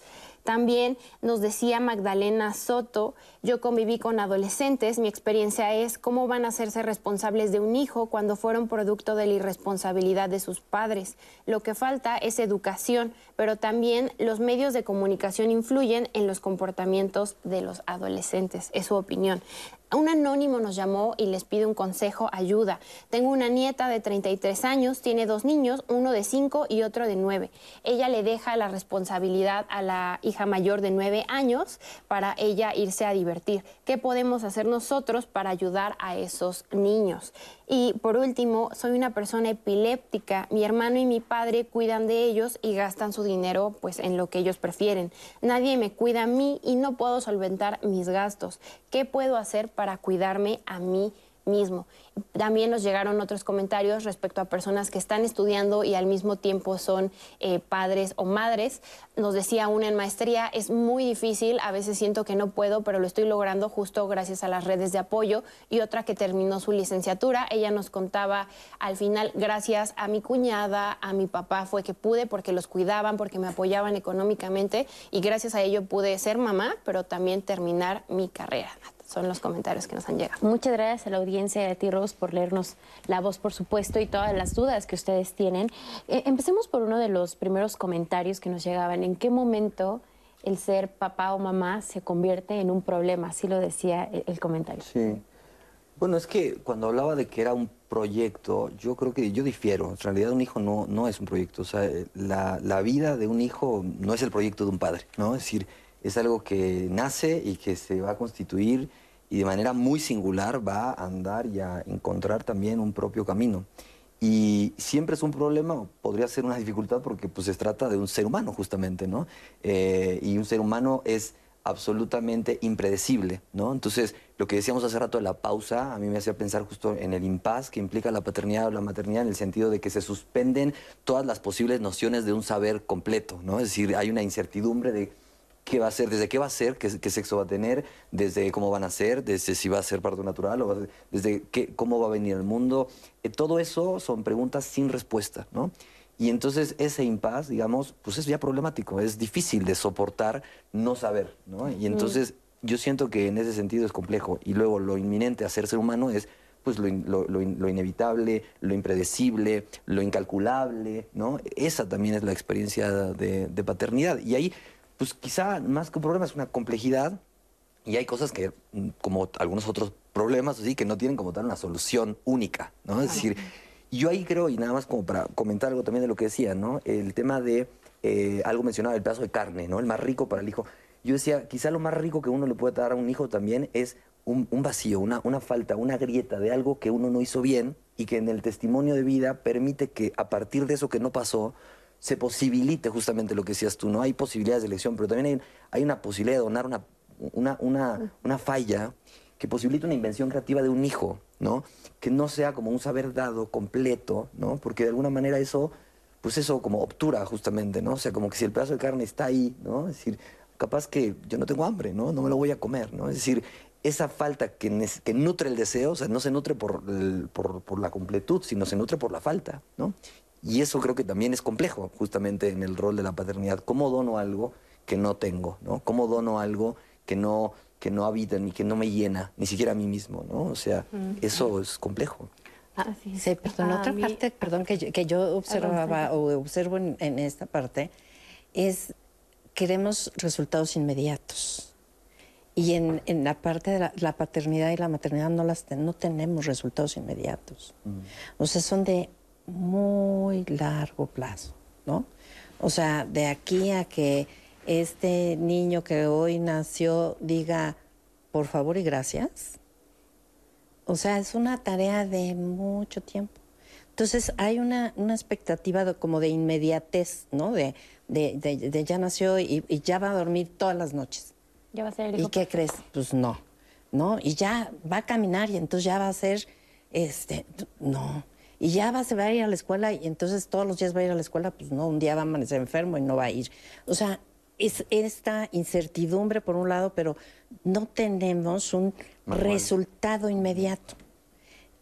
También nos decía Magdalena Soto, yo conviví con adolescentes, mi experiencia es cómo van a hacerse responsables de un hijo cuando fueron producto de la irresponsabilidad de sus padres. Lo que falta es educación, pero también los medios de comunicación influyen en los comportamientos de los adolescentes, es su opinión. Un anónimo nos llamó y les pide un consejo, ayuda. Tengo una nieta de 33 años, tiene dos niños, uno de 5 y otro de 9. Ella le deja la responsabilidad a la hija mayor de 9 años para ella irse a divertir. ¿Qué podemos hacer nosotros para ayudar a esos niños? Y por último, soy una persona epiléptica. Mi hermano y mi padre cuidan de ellos y gastan su dinero pues en lo que ellos prefieren. Nadie me cuida a mí y no puedo solventar mis gastos. ¿Qué puedo hacer para cuidarme a mí mismo? También nos llegaron otros comentarios respecto a personas que están estudiando y al mismo tiempo son eh, padres o madres. Nos decía una en maestría, es muy difícil, a veces siento que no puedo, pero lo estoy logrando justo gracias a las redes de apoyo. Y otra que terminó su licenciatura, ella nos contaba al final, gracias a mi cuñada, a mi papá fue que pude porque los cuidaban, porque me apoyaban económicamente y gracias a ello pude ser mamá, pero también terminar mi carrera son los comentarios que nos han llegado. Muchas gracias a la audiencia de ti, Rose, por leernos la voz, por supuesto, y todas las dudas que ustedes tienen. Eh, empecemos por uno de los primeros comentarios que nos llegaban. ¿En qué momento el ser papá o mamá se convierte en un problema? Así lo decía el, comentario. Sí. Bueno, es que cuando hablaba de que era un proyecto, yo creo que yo difiero. En realidad un hijo no, no es un proyecto. O sea, la, la vida de un hijo no es el proyecto de un padre, ¿no? Es decir, es algo que nace y que se va a constituir y de manera muy singular va a andar y a encontrar también un propio camino. Y siempre es un problema, podría ser una dificultad porque pues se trata de un ser humano justamente, ¿no? Eh, y un ser humano es absolutamente impredecible, ¿no? Entonces, lo que decíamos hace rato de la pausa, a mí me hacía pensar justo en el impas que implica la paternidad o la maternidad en el sentido de que se suspenden todas las posibles nociones de un saber completo, ¿no? Es decir, hay una incertidumbre de qué va a ser, desde qué va a ser, qué, sexo va a tener, desde cómo van a ser, desde si va a ser parto natural, o desde qué, cómo va a venir el mundo. Eh, todo eso son preguntas sin respuesta, ¿no? Y entonces ese impas, digamos, pues es ya problemático, es difícil de soportar no saber, ¿no? Y entonces yo siento que en ese sentido es complejo. Y luego lo inminente a ser ser humano es pues lo, inevitable, lo impredecible, lo incalculable, ¿no? Esa también es la experiencia de, de paternidad. Y ahí pues quizá más que un problema es una complejidad Y hay cosas que, mm, como algunos otros problemas, así que no tienen como tal una solución única, ¿no? Es decir, yo ahí creo, y nada más como para comentar algo también de lo que decía, ¿no? El tema de, eh, algo mencionado, el pedazo de carne, ¿no? El más rico para el hijo. Yo decía, quizá lo más rico que uno le puede dar a un hijo también es un, un vacío, una, una falta, una grieta de algo que uno no hizo bien y que en el testimonio de vida permite que a partir de eso que no pasó, se posibilite justamente lo que decías tú, ¿no? Hay posibilidades de elección, pero también hay, una posibilidad de donar una, una, una, falla que posibilite una invención creativa de un hijo, ¿no? Que no sea como un saber dado completo, ¿no? Porque de alguna manera eso, pues eso como obtura justamente, ¿no? O sea, como que si el pedazo de carne está ahí, ¿no? Es decir, capaz que yo no tengo hambre, ¿no? No me lo voy a comer, ¿no? Es decir, esa falta que, nutre el deseo, o sea, no se nutre por, por la completud, sino se nutre por la falta, ¿no? Y eso creo que también es complejo, justamente en el rol de la paternidad. ¿Cómo dono algo que no tengo, ¿no? ¿Cómo dono algo que no, que no habita ni que no me llena, ni siquiera a mí mismo, ¿no? O sea, Mm. eso es complejo. Sí, perdón, A otra mí- parte, perdón, que yo, que yo observaba o observo en, en esta parte es queremos resultados inmediatos. Y en, en la parte de la, la paternidad y la maternidad no, las ten- no tenemos resultados inmediatos. O sea, son de muy largo plazo, ¿no? O sea, de aquí a que este niño que hoy nació diga, por favor y gracias, o sea, es una tarea de mucho tiempo. Entonces hay una, una expectativa de- como de inmediatez, ¿no? De, de, ya nació y, y ya va a dormir todas las noches. Ya va a ser el ¿Y qué crees? Pues no, ¿no? Y ya va a caminar y entonces ya va a ser, este, no. Y ya va, se va a ir a la escuela y entonces todos los días va a ir a la escuela, pues no, un día va a amanecer enfermo y no va a ir. O sea, es esta incertidumbre por un lado, pero no tenemos un resultado inmediato.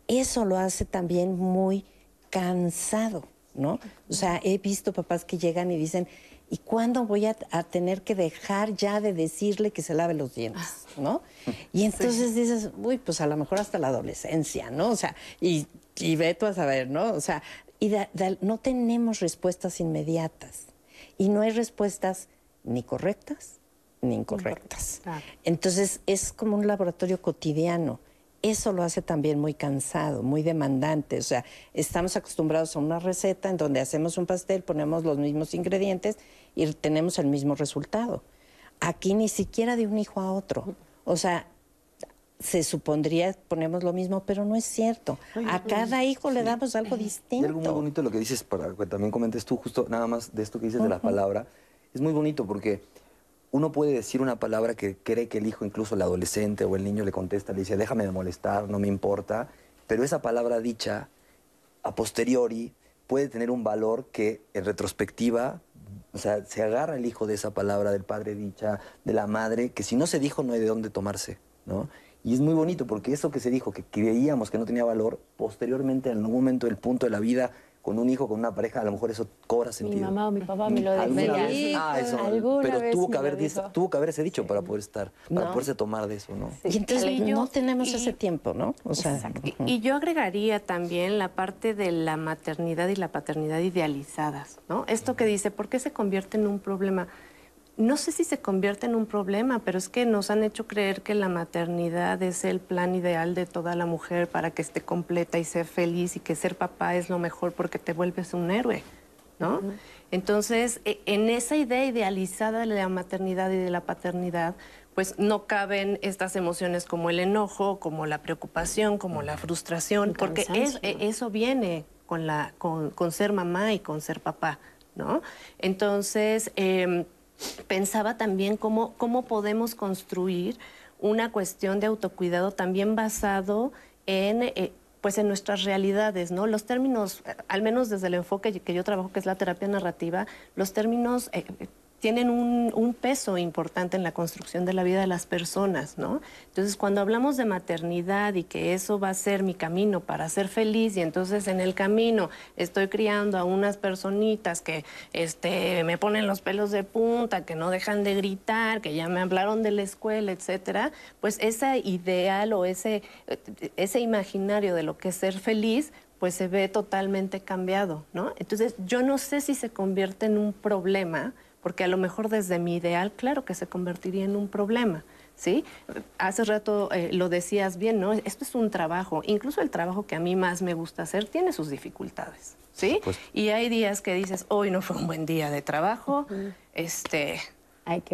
Eso lo hace también muy cansado, ¿no? O sea, he visto papás que llegan y dicen, ¿y cuándo voy a, a tener que dejar ya de decirle que se lave los dientes, ¿no? Y entonces dices, uy, pues a lo mejor hasta la adolescencia, ¿no? O sea, y, y ve tú a saber, ¿no? O sea, y da- da- no tenemos respuestas inmediatas. Y no hay respuestas ni correctas ni incorrectas. Entonces es como un laboratorio cotidiano. Eso lo hace también muy cansado, muy demandante. O sea, estamos acostumbrados a una receta en donde hacemos un pastel, ponemos los mismos ingredientes y tenemos el mismo resultado. Aquí ni siquiera de un hijo a otro. O sea, se supondría ponemos lo mismo, pero no es cierto. A cada hijo le damos algo Y distinto. algo muy bonito lo que dices, para que también comentes tú, justo nada más de esto que dices de la palabra, es muy bonito porque uno puede decir una palabra que cree que el hijo, incluso el adolescente o el niño le contesta, le dice, déjame de molestar, no me importa, pero esa palabra dicha a posteriori puede tener un valor que en retrospectiva, o sea, se agarra el hijo de esa palabra del padre dicha, de la madre, que si no se dijo no hay de dónde tomarse, ¿no? Y es muy bonito porque eso que se dijo, que creíamos que no tenía valor, posteriormente en algún momento del punto de la vida, con un hijo, con una pareja, a lo mejor eso cobra Mi sentido. mamá o mi papá me lo ¿Alguna decía. vez? Ah, eso. Alguna Pero tuvo que, haber dijo. tuvo que haberse dicho para poder estar, para No. poderse tomar de eso, ¿no? Y entonces Y yo- no tenemos y- ese tiempo, ¿no? O sea, Y, y yo agregaría también la parte de la maternidad y la paternidad idealizadas, ¿no? Esto que dice, ¿por qué se convierte en un problema? No sé si se convierte en un problema, pero es que nos han hecho creer que la maternidad es el plan ideal de toda la mujer para que esté completa y ser feliz y que ser papá es lo mejor porque te vuelves un héroe, ¿no? Entonces, e- en esa idea idealizada de la maternidad y de la paternidad, pues no caben estas emociones como el enojo, como la preocupación, como la frustración, porque es- e- eso viene con, la, con, con ser mamá y con ser papá, ¿no? Entonces, em, pensaba también cómo, cómo podemos construir una cuestión de autocuidado también basado en, eh, pues en nuestras realidades, ¿no? Los términos, eh, al menos desde el enfoque que yo trabajo, que es la terapia narrativa, los términos eh, tienen un, un peso importante en la construcción de la vida de las personas, ¿no? Entonces, cuando hablamos de maternidad y que eso va a ser mi camino para ser feliz y entonces en el camino estoy criando a unas personitas que este, me ponen los pelos de punta, que no dejan de gritar, que ya me hablaron de la escuela, etcétera, pues ese ideal o ese, ese imaginario de lo que es ser feliz pues se ve totalmente cambiado, ¿no? Entonces, yo no sé si se convierte en un problema, porque a lo mejor desde mi ideal, claro que se convertiría en un problema. ¿sí? Hace rato eh, lo decías bien, ¿no? Esto es un trabajo, incluso el trabajo que a mí más me gusta hacer tiene sus dificultades, ¿sí? Y hay días que dices, hoy no fue un buen día de trabajo, este...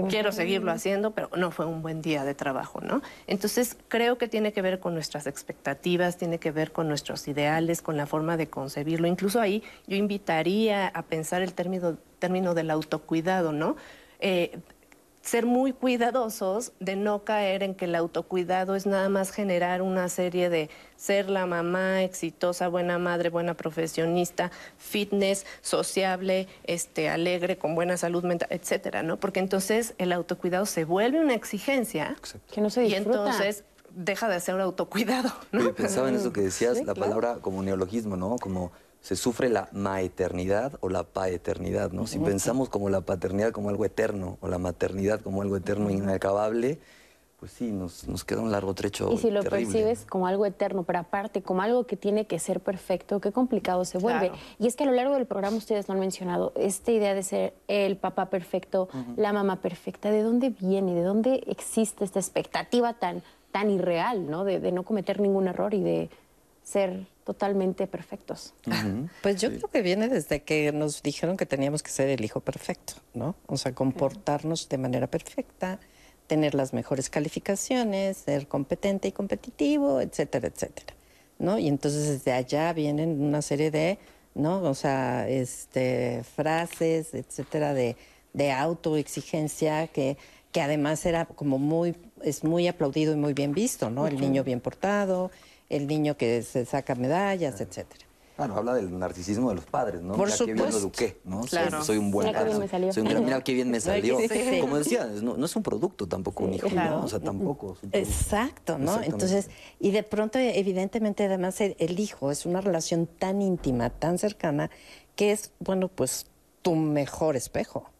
Quiero seguirlo haciendo, pero no fue un buen día de trabajo, ¿no? Entonces, creo que tiene que ver con nuestras expectativas, tiene que ver con nuestros ideales, con la forma de concebirlo. Incluso ahí yo invitaría a pensar el término, término del autocuidado, ¿no? Eh, ser muy cuidadosos de no caer en que el autocuidado es nada más generar una serie de ser la mamá exitosa, buena madre, buena profesionista, fitness, sociable, este, alegre, con buena salud mental, etcétera, ¿no? Porque entonces el autocuidado se vuelve una exigencia que no se disfruta. y entonces deja de ser autocuidado. ¿no? pensaba en eso que decías, la palabra como neologismo, ¿no? Como se sufre la maeternidad o la paeternidad, ¿no? Si pensamos como la paternidad como algo eterno o la maternidad como algo eterno e inacabable, pues sí, nos, nos, queda un largo trecho. Y si lo percibes como algo eterno, pero aparte como algo que tiene que ser perfecto, qué complicado se vuelve. Y es que a lo largo del programa ustedes lo han mencionado, esta idea de ser el papá perfecto, la mamá perfecta, ¿de dónde viene? ¿De dónde existe esta expectativa tan, tan irreal, ¿no? de no cometer ningún error y de ser totalmente perfectos. Pues yo creo que viene desde que nos dijeron que teníamos que ser el hijo perfecto, ¿no? O sea, comportarnos de manera perfecta, tener las mejores calificaciones, ser competente y competitivo, etcétera, etcétera, ¿no? Y entonces desde allá vienen una serie de, ¿no? O sea, este, frases, etcétera, de, de autoexigencia que, que además era como muy, es muy aplaudido y muy bien visto, ¿no? El niño bien portado, el niño que se saca medallas, etcétera. Bueno, habla del narcisismo de los padres, ¿no? Por mira supuesto. qué bien lo eduqué, ¿no? Claro. Soy, un buen Mira qué bien me salió. Soy un gran, mira qué bien me salió. Sí, sí. Como decía, no, no, es un producto tampoco un hijo, ¿no? O sea, tampoco. Exacto, ¿no? Entonces, y de pronto, evidentemente, además, el, el hijo es una relación tan íntima, tan cercana, que es, bueno, pues tu mejor espejo.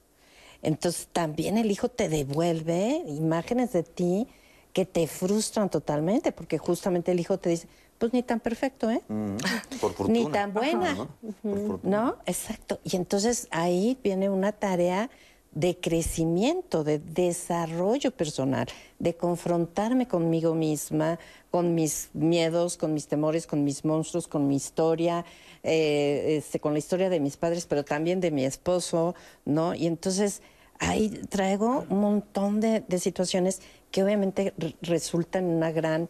Entonces, también el hijo te devuelve imágenes de ti que te frustran totalmente, porque justamente el hijo te dice, pues ni tan perfecto, ¿eh? Mm, por fortuna. Ni tan buena. ¿no? ¿no? ¿no? Exacto. Y entonces ahí viene una tarea de crecimiento, de desarrollo personal, de confrontarme conmigo misma, con mis miedos, con mis temores, con mis monstruos, con mi historia, eh, este, con la historia de mis padres, pero también de mi esposo, ¿no? Y entonces ahí traigo un montón de, de situaciones que obviamente resultan una gran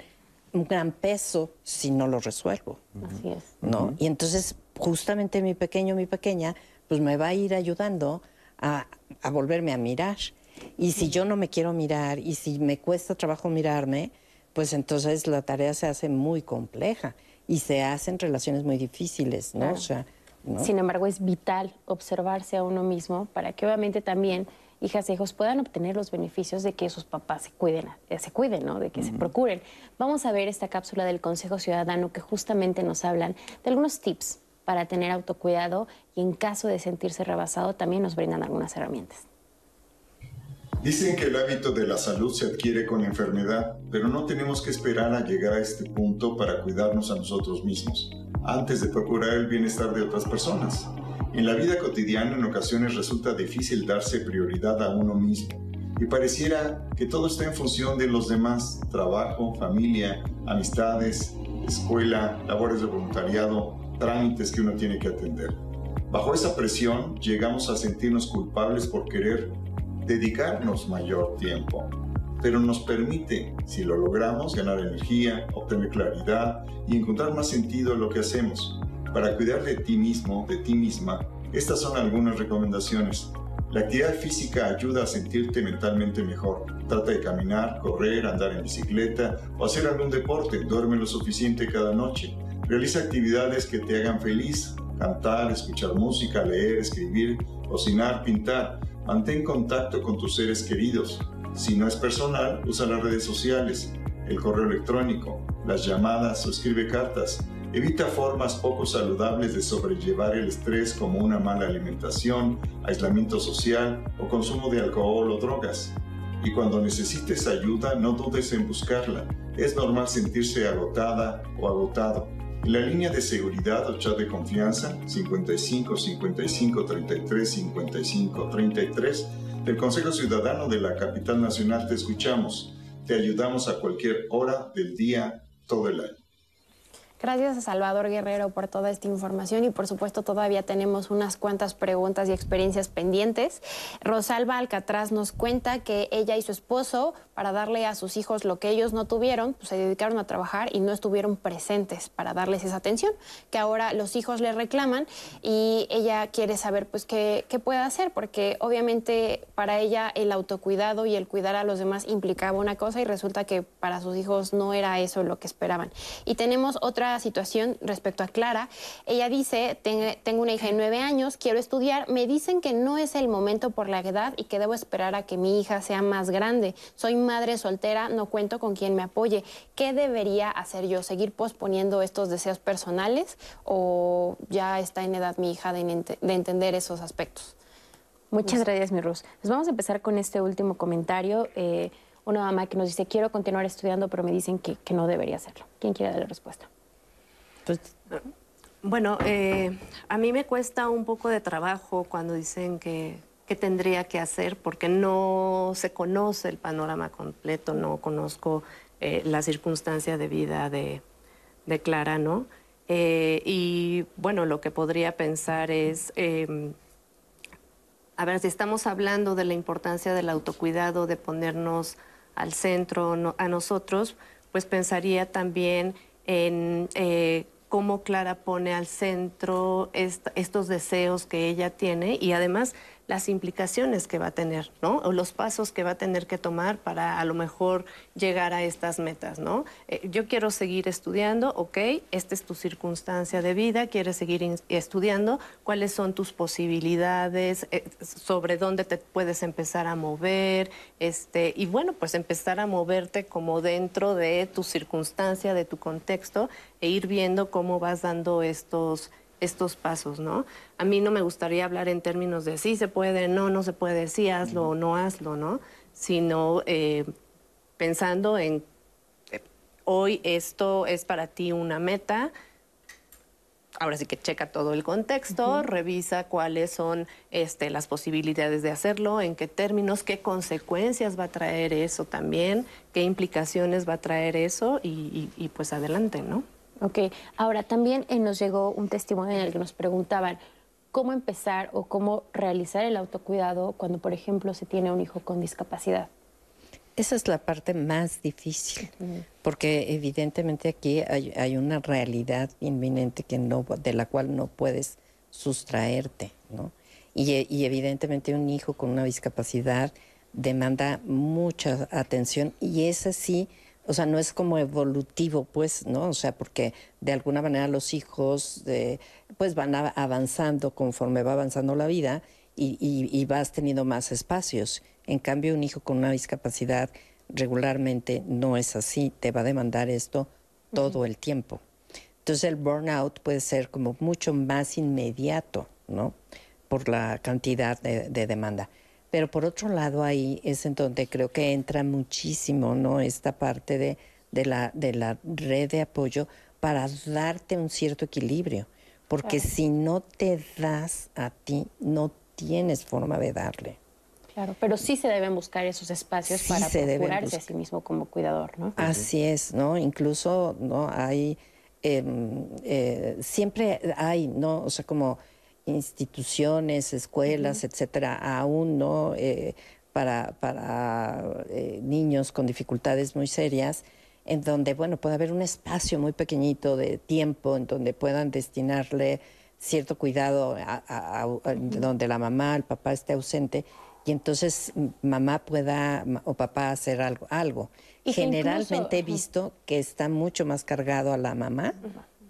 un gran peso si no lo resuelvo. Así es. ¿No? Y entonces, justamente mi pequeño, mi pequeña, pues me va a ir ayudando a, a volverme a mirar. Y si yo no me quiero mirar y si me cuesta trabajo mirarme, pues entonces la tarea se hace muy compleja y se hacen relaciones muy difíciles, ¿no? Claro. O sea, ¿no? Sin embargo, es vital observarse a uno mismo para que obviamente también hijas e hijos puedan obtener los beneficios de que sus papás se cuiden, se cuiden, ¿no? De que se procuren. Vamos a ver esta cápsula del Consejo Ciudadano que justamente nos hablan de algunos tips para tener autocuidado y en caso de sentirse rebasado también nos brindan algunas herramientas. Dicen que el hábito de la salud se adquiere con enfermedad, pero no tenemos que esperar a llegar a este punto para cuidarnos a nosotros mismos, antes de procurar el bienestar de otras personas. En la vida cotidiana en ocasiones resulta difícil darse prioridad a uno mismo y pareciera que todo está en función de los demás, trabajo, familia, amistades, escuela, labores de voluntariado, trámites que uno tiene que atender. Bajo esa presión llegamos a sentirnos culpables por querer dedicarnos mayor tiempo, pero nos permite, si lo logramos, ganar energía, obtener claridad y encontrar más sentido en lo que hacemos. Para cuidar de ti mismo, de ti misma, estas son algunas recomendaciones. La actividad física ayuda a sentirte mentalmente mejor. Trata de caminar, correr, andar en bicicleta o hacer algún deporte. Duerme lo suficiente cada noche. Realiza actividades que te hagan feliz. Cantar, escuchar música, leer, escribir, cocinar, pintar. Mantén contacto con tus seres queridos. Si no es personal, usa las redes sociales, el correo electrónico, las llamadas o escribe cartas. Evita formas poco saludables de sobrellevar el estrés como una mala alimentación, aislamiento social o consumo de alcohol o drogas. Y cuando necesites ayuda, no dudes en buscarla. Es normal sentirse agotada o agotado. En la línea de seguridad o chat de confianza 55 55 33 55 33 del Consejo Ciudadano de la Capital Nacional te escuchamos. Te ayudamos a cualquier hora del día, todo el año. Gracias a Salvador Guerrero por toda esta información y por supuesto todavía tenemos unas cuantas preguntas y experiencias pendientes. Rosalba Alcatraz nos cuenta que ella y su esposo, para darle a sus hijos lo que ellos no tuvieron, pues se dedicaron a trabajar y no estuvieron presentes para darles esa atención, que ahora los hijos le reclaman y ella quiere saber pues qué, qué puede hacer, porque obviamente para ella el autocuidado y el cuidar a los demás implicaba una cosa y resulta que para sus hijos no era eso lo que esperaban. Y tenemos otra situación respecto a Clara. Ella dice, tengo una hija de nueve años, quiero estudiar, me dicen que no es el momento por la edad y que debo esperar a que mi hija sea más grande. Soy madre soltera, no cuento con quien me apoye. ¿Qué debería hacer yo? ¿Seguir posponiendo estos deseos personales o ya está en edad mi hija de, entender esos aspectos? Muchas gracias, mi Rus. Pues vamos a empezar con este último comentario. Eh, una mamá que nos dice, quiero continuar estudiando, pero me dicen que, que no debería hacerlo. ¿Quién quiere dar la respuesta? Pues, bueno, eh, a mí me cuesta un poco de trabajo cuando dicen que, tendría que hacer, porque no se conoce el panorama completo, no conozco eh, la circunstancia de vida de, Clara, ¿no? Eh, y bueno, lo que podría pensar es, em, a ver, si estamos hablando de la importancia del autocuidado, de ponernos al centro a nosotros, pues pensaría también en cómo Clara pone al centro estos deseos que ella tiene y además las implicaciones que va a tener, ¿no? O los pasos que va a tener que tomar para a lo mejor llegar a estas metas, ¿no? Eh, yo quiero seguir estudiando, ok, esta es tu circunstancia de vida, quieres seguir estudiando, cuáles son tus posibilidades, eh, sobre dónde te puedes empezar a mover, este, y bueno, pues empezar a moverte como dentro de tu circunstancia, de tu contexto, e ir viendo cómo vas dando estos estos pasos, ¿no? A mí no me gustaría hablar en términos de sí se puede, no, no se puede, sí hazlo o no hazlo, ¿no? Sino eh, pensando en eh, hoy esto es para ti una meta. Ahora sí que checa todo el contexto, revisa cuáles son este, las posibilidades de hacerlo, en qué términos, qué consecuencias va a traer eso también, qué implicaciones va a traer eso y, y pues adelante, ¿no? Ok, ahora también eh, nos llegó un testimonio en el que nos preguntaban cómo empezar o cómo realizar el autocuidado cuando, por ejemplo, se tiene un hijo con discapacidad. Esa es la parte más difícil, porque evidentemente aquí hay, una realidad inminente que no, de la cual no puedes sustraerte, ¿no? Y, y, evidentemente un hijo con una discapacidad demanda mucha atención y es así o sea, no es como evolutivo, pues, ¿no? O sea, porque de alguna manera los hijos, pues, van avanzando conforme va avanzando la vida y, vas teniendo más espacios. En cambio, un hijo con una discapacidad regularmente no es así, te va a demandar esto todo el tiempo. Entonces, el burnout puede ser como mucho más inmediato, ¿no? Por la cantidad de demanda. Pero por otro lado, ahí es en donde creo que entra muchísimo, ¿no? Esta parte de, de, la, de la red de apoyo para darte un cierto equilibrio. Porque si no te das a ti, no tienes forma de darle. Claro, pero sí se deben buscar esos espacios para procurarse a sí mismo como cuidador, ¿no? Así es, ¿no? Incluso, ¿no? Hay, em, eh, siempre hay, ¿no? O sea, como instituciones, escuelas, etcétera, aún no eh, para, para eh, niños con dificultades muy serias, en donde, bueno, puede haber un espacio muy pequeñito de tiempo en donde puedan destinarle cierto cuidado, a, donde la mamá, el papá esté ausente, y entonces mamá pueda o papá hacer algo. algo. Generalmente he visto que está mucho más cargado a la mamá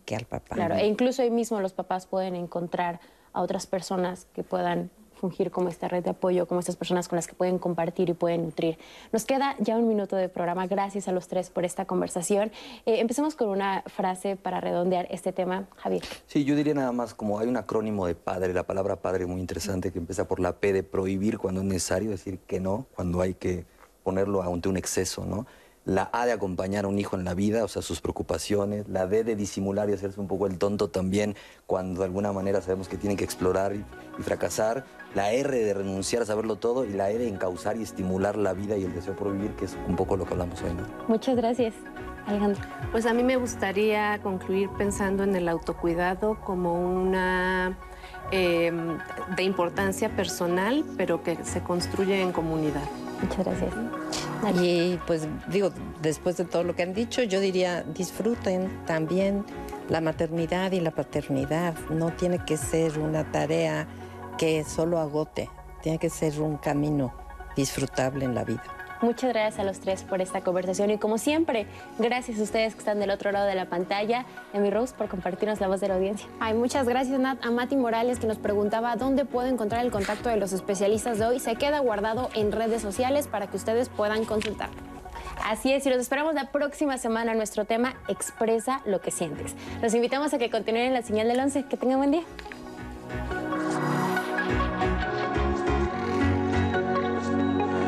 que al papá. Claro, e incluso ahí mismo los papás pueden encontrar a otras personas que puedan fungir como esta red de apoyo, como estas personas con las que pueden compartir y pueden nutrir. Nos queda ya un minuto de programa. Gracias a los tres por esta conversación. Eh, empecemos con una frase para redondear este tema. Javier. Sí, yo diría nada más como hay un acrónimo de padre, la palabra padre muy interesante que empieza por la P de prohibir cuando es necesario, decir que no, cuando hay que ponerlo ante un exceso, ¿no? La A de acompañar a un hijo en la vida, o sea, sus preocupaciones. La D de disimular y hacerse un poco el tonto también cuando de alguna manera sabemos que tienen que explorar y, y fracasar. La R de renunciar a saberlo todo y la E de encauzar y estimular la vida y el deseo por vivir, que es un poco lo que hablamos hoy. ¿no? Muchas gracias. Alejandro. Pues a mí me gustaría concluir pensando en el autocuidado como una eh, de importancia personal, pero que se construye en comunidad. Muchas gracias. Y pues digo, después de todo lo que han dicho, yo diría, disfruten también la maternidad y la paternidad. No tiene que ser una tarea que solo agote, tiene que ser un camino disfrutable en la vida. Muchas gracias a los tres por esta conversación y como siempre, gracias a ustedes que están del otro lado de la pantalla, y a mi Rose por compartirnos la voz de la audiencia. Ay, muchas gracias Nat, a Mati Morales que nos preguntaba dónde puedo encontrar el contacto de los especialistas de hoy. Se queda guardado en redes sociales para que ustedes puedan consultar. Así es, y los esperamos la próxima semana. Nuestro tema Expresa lo que sientes. Los invitamos a que continúen en la señal del 11. Que tengan buen día.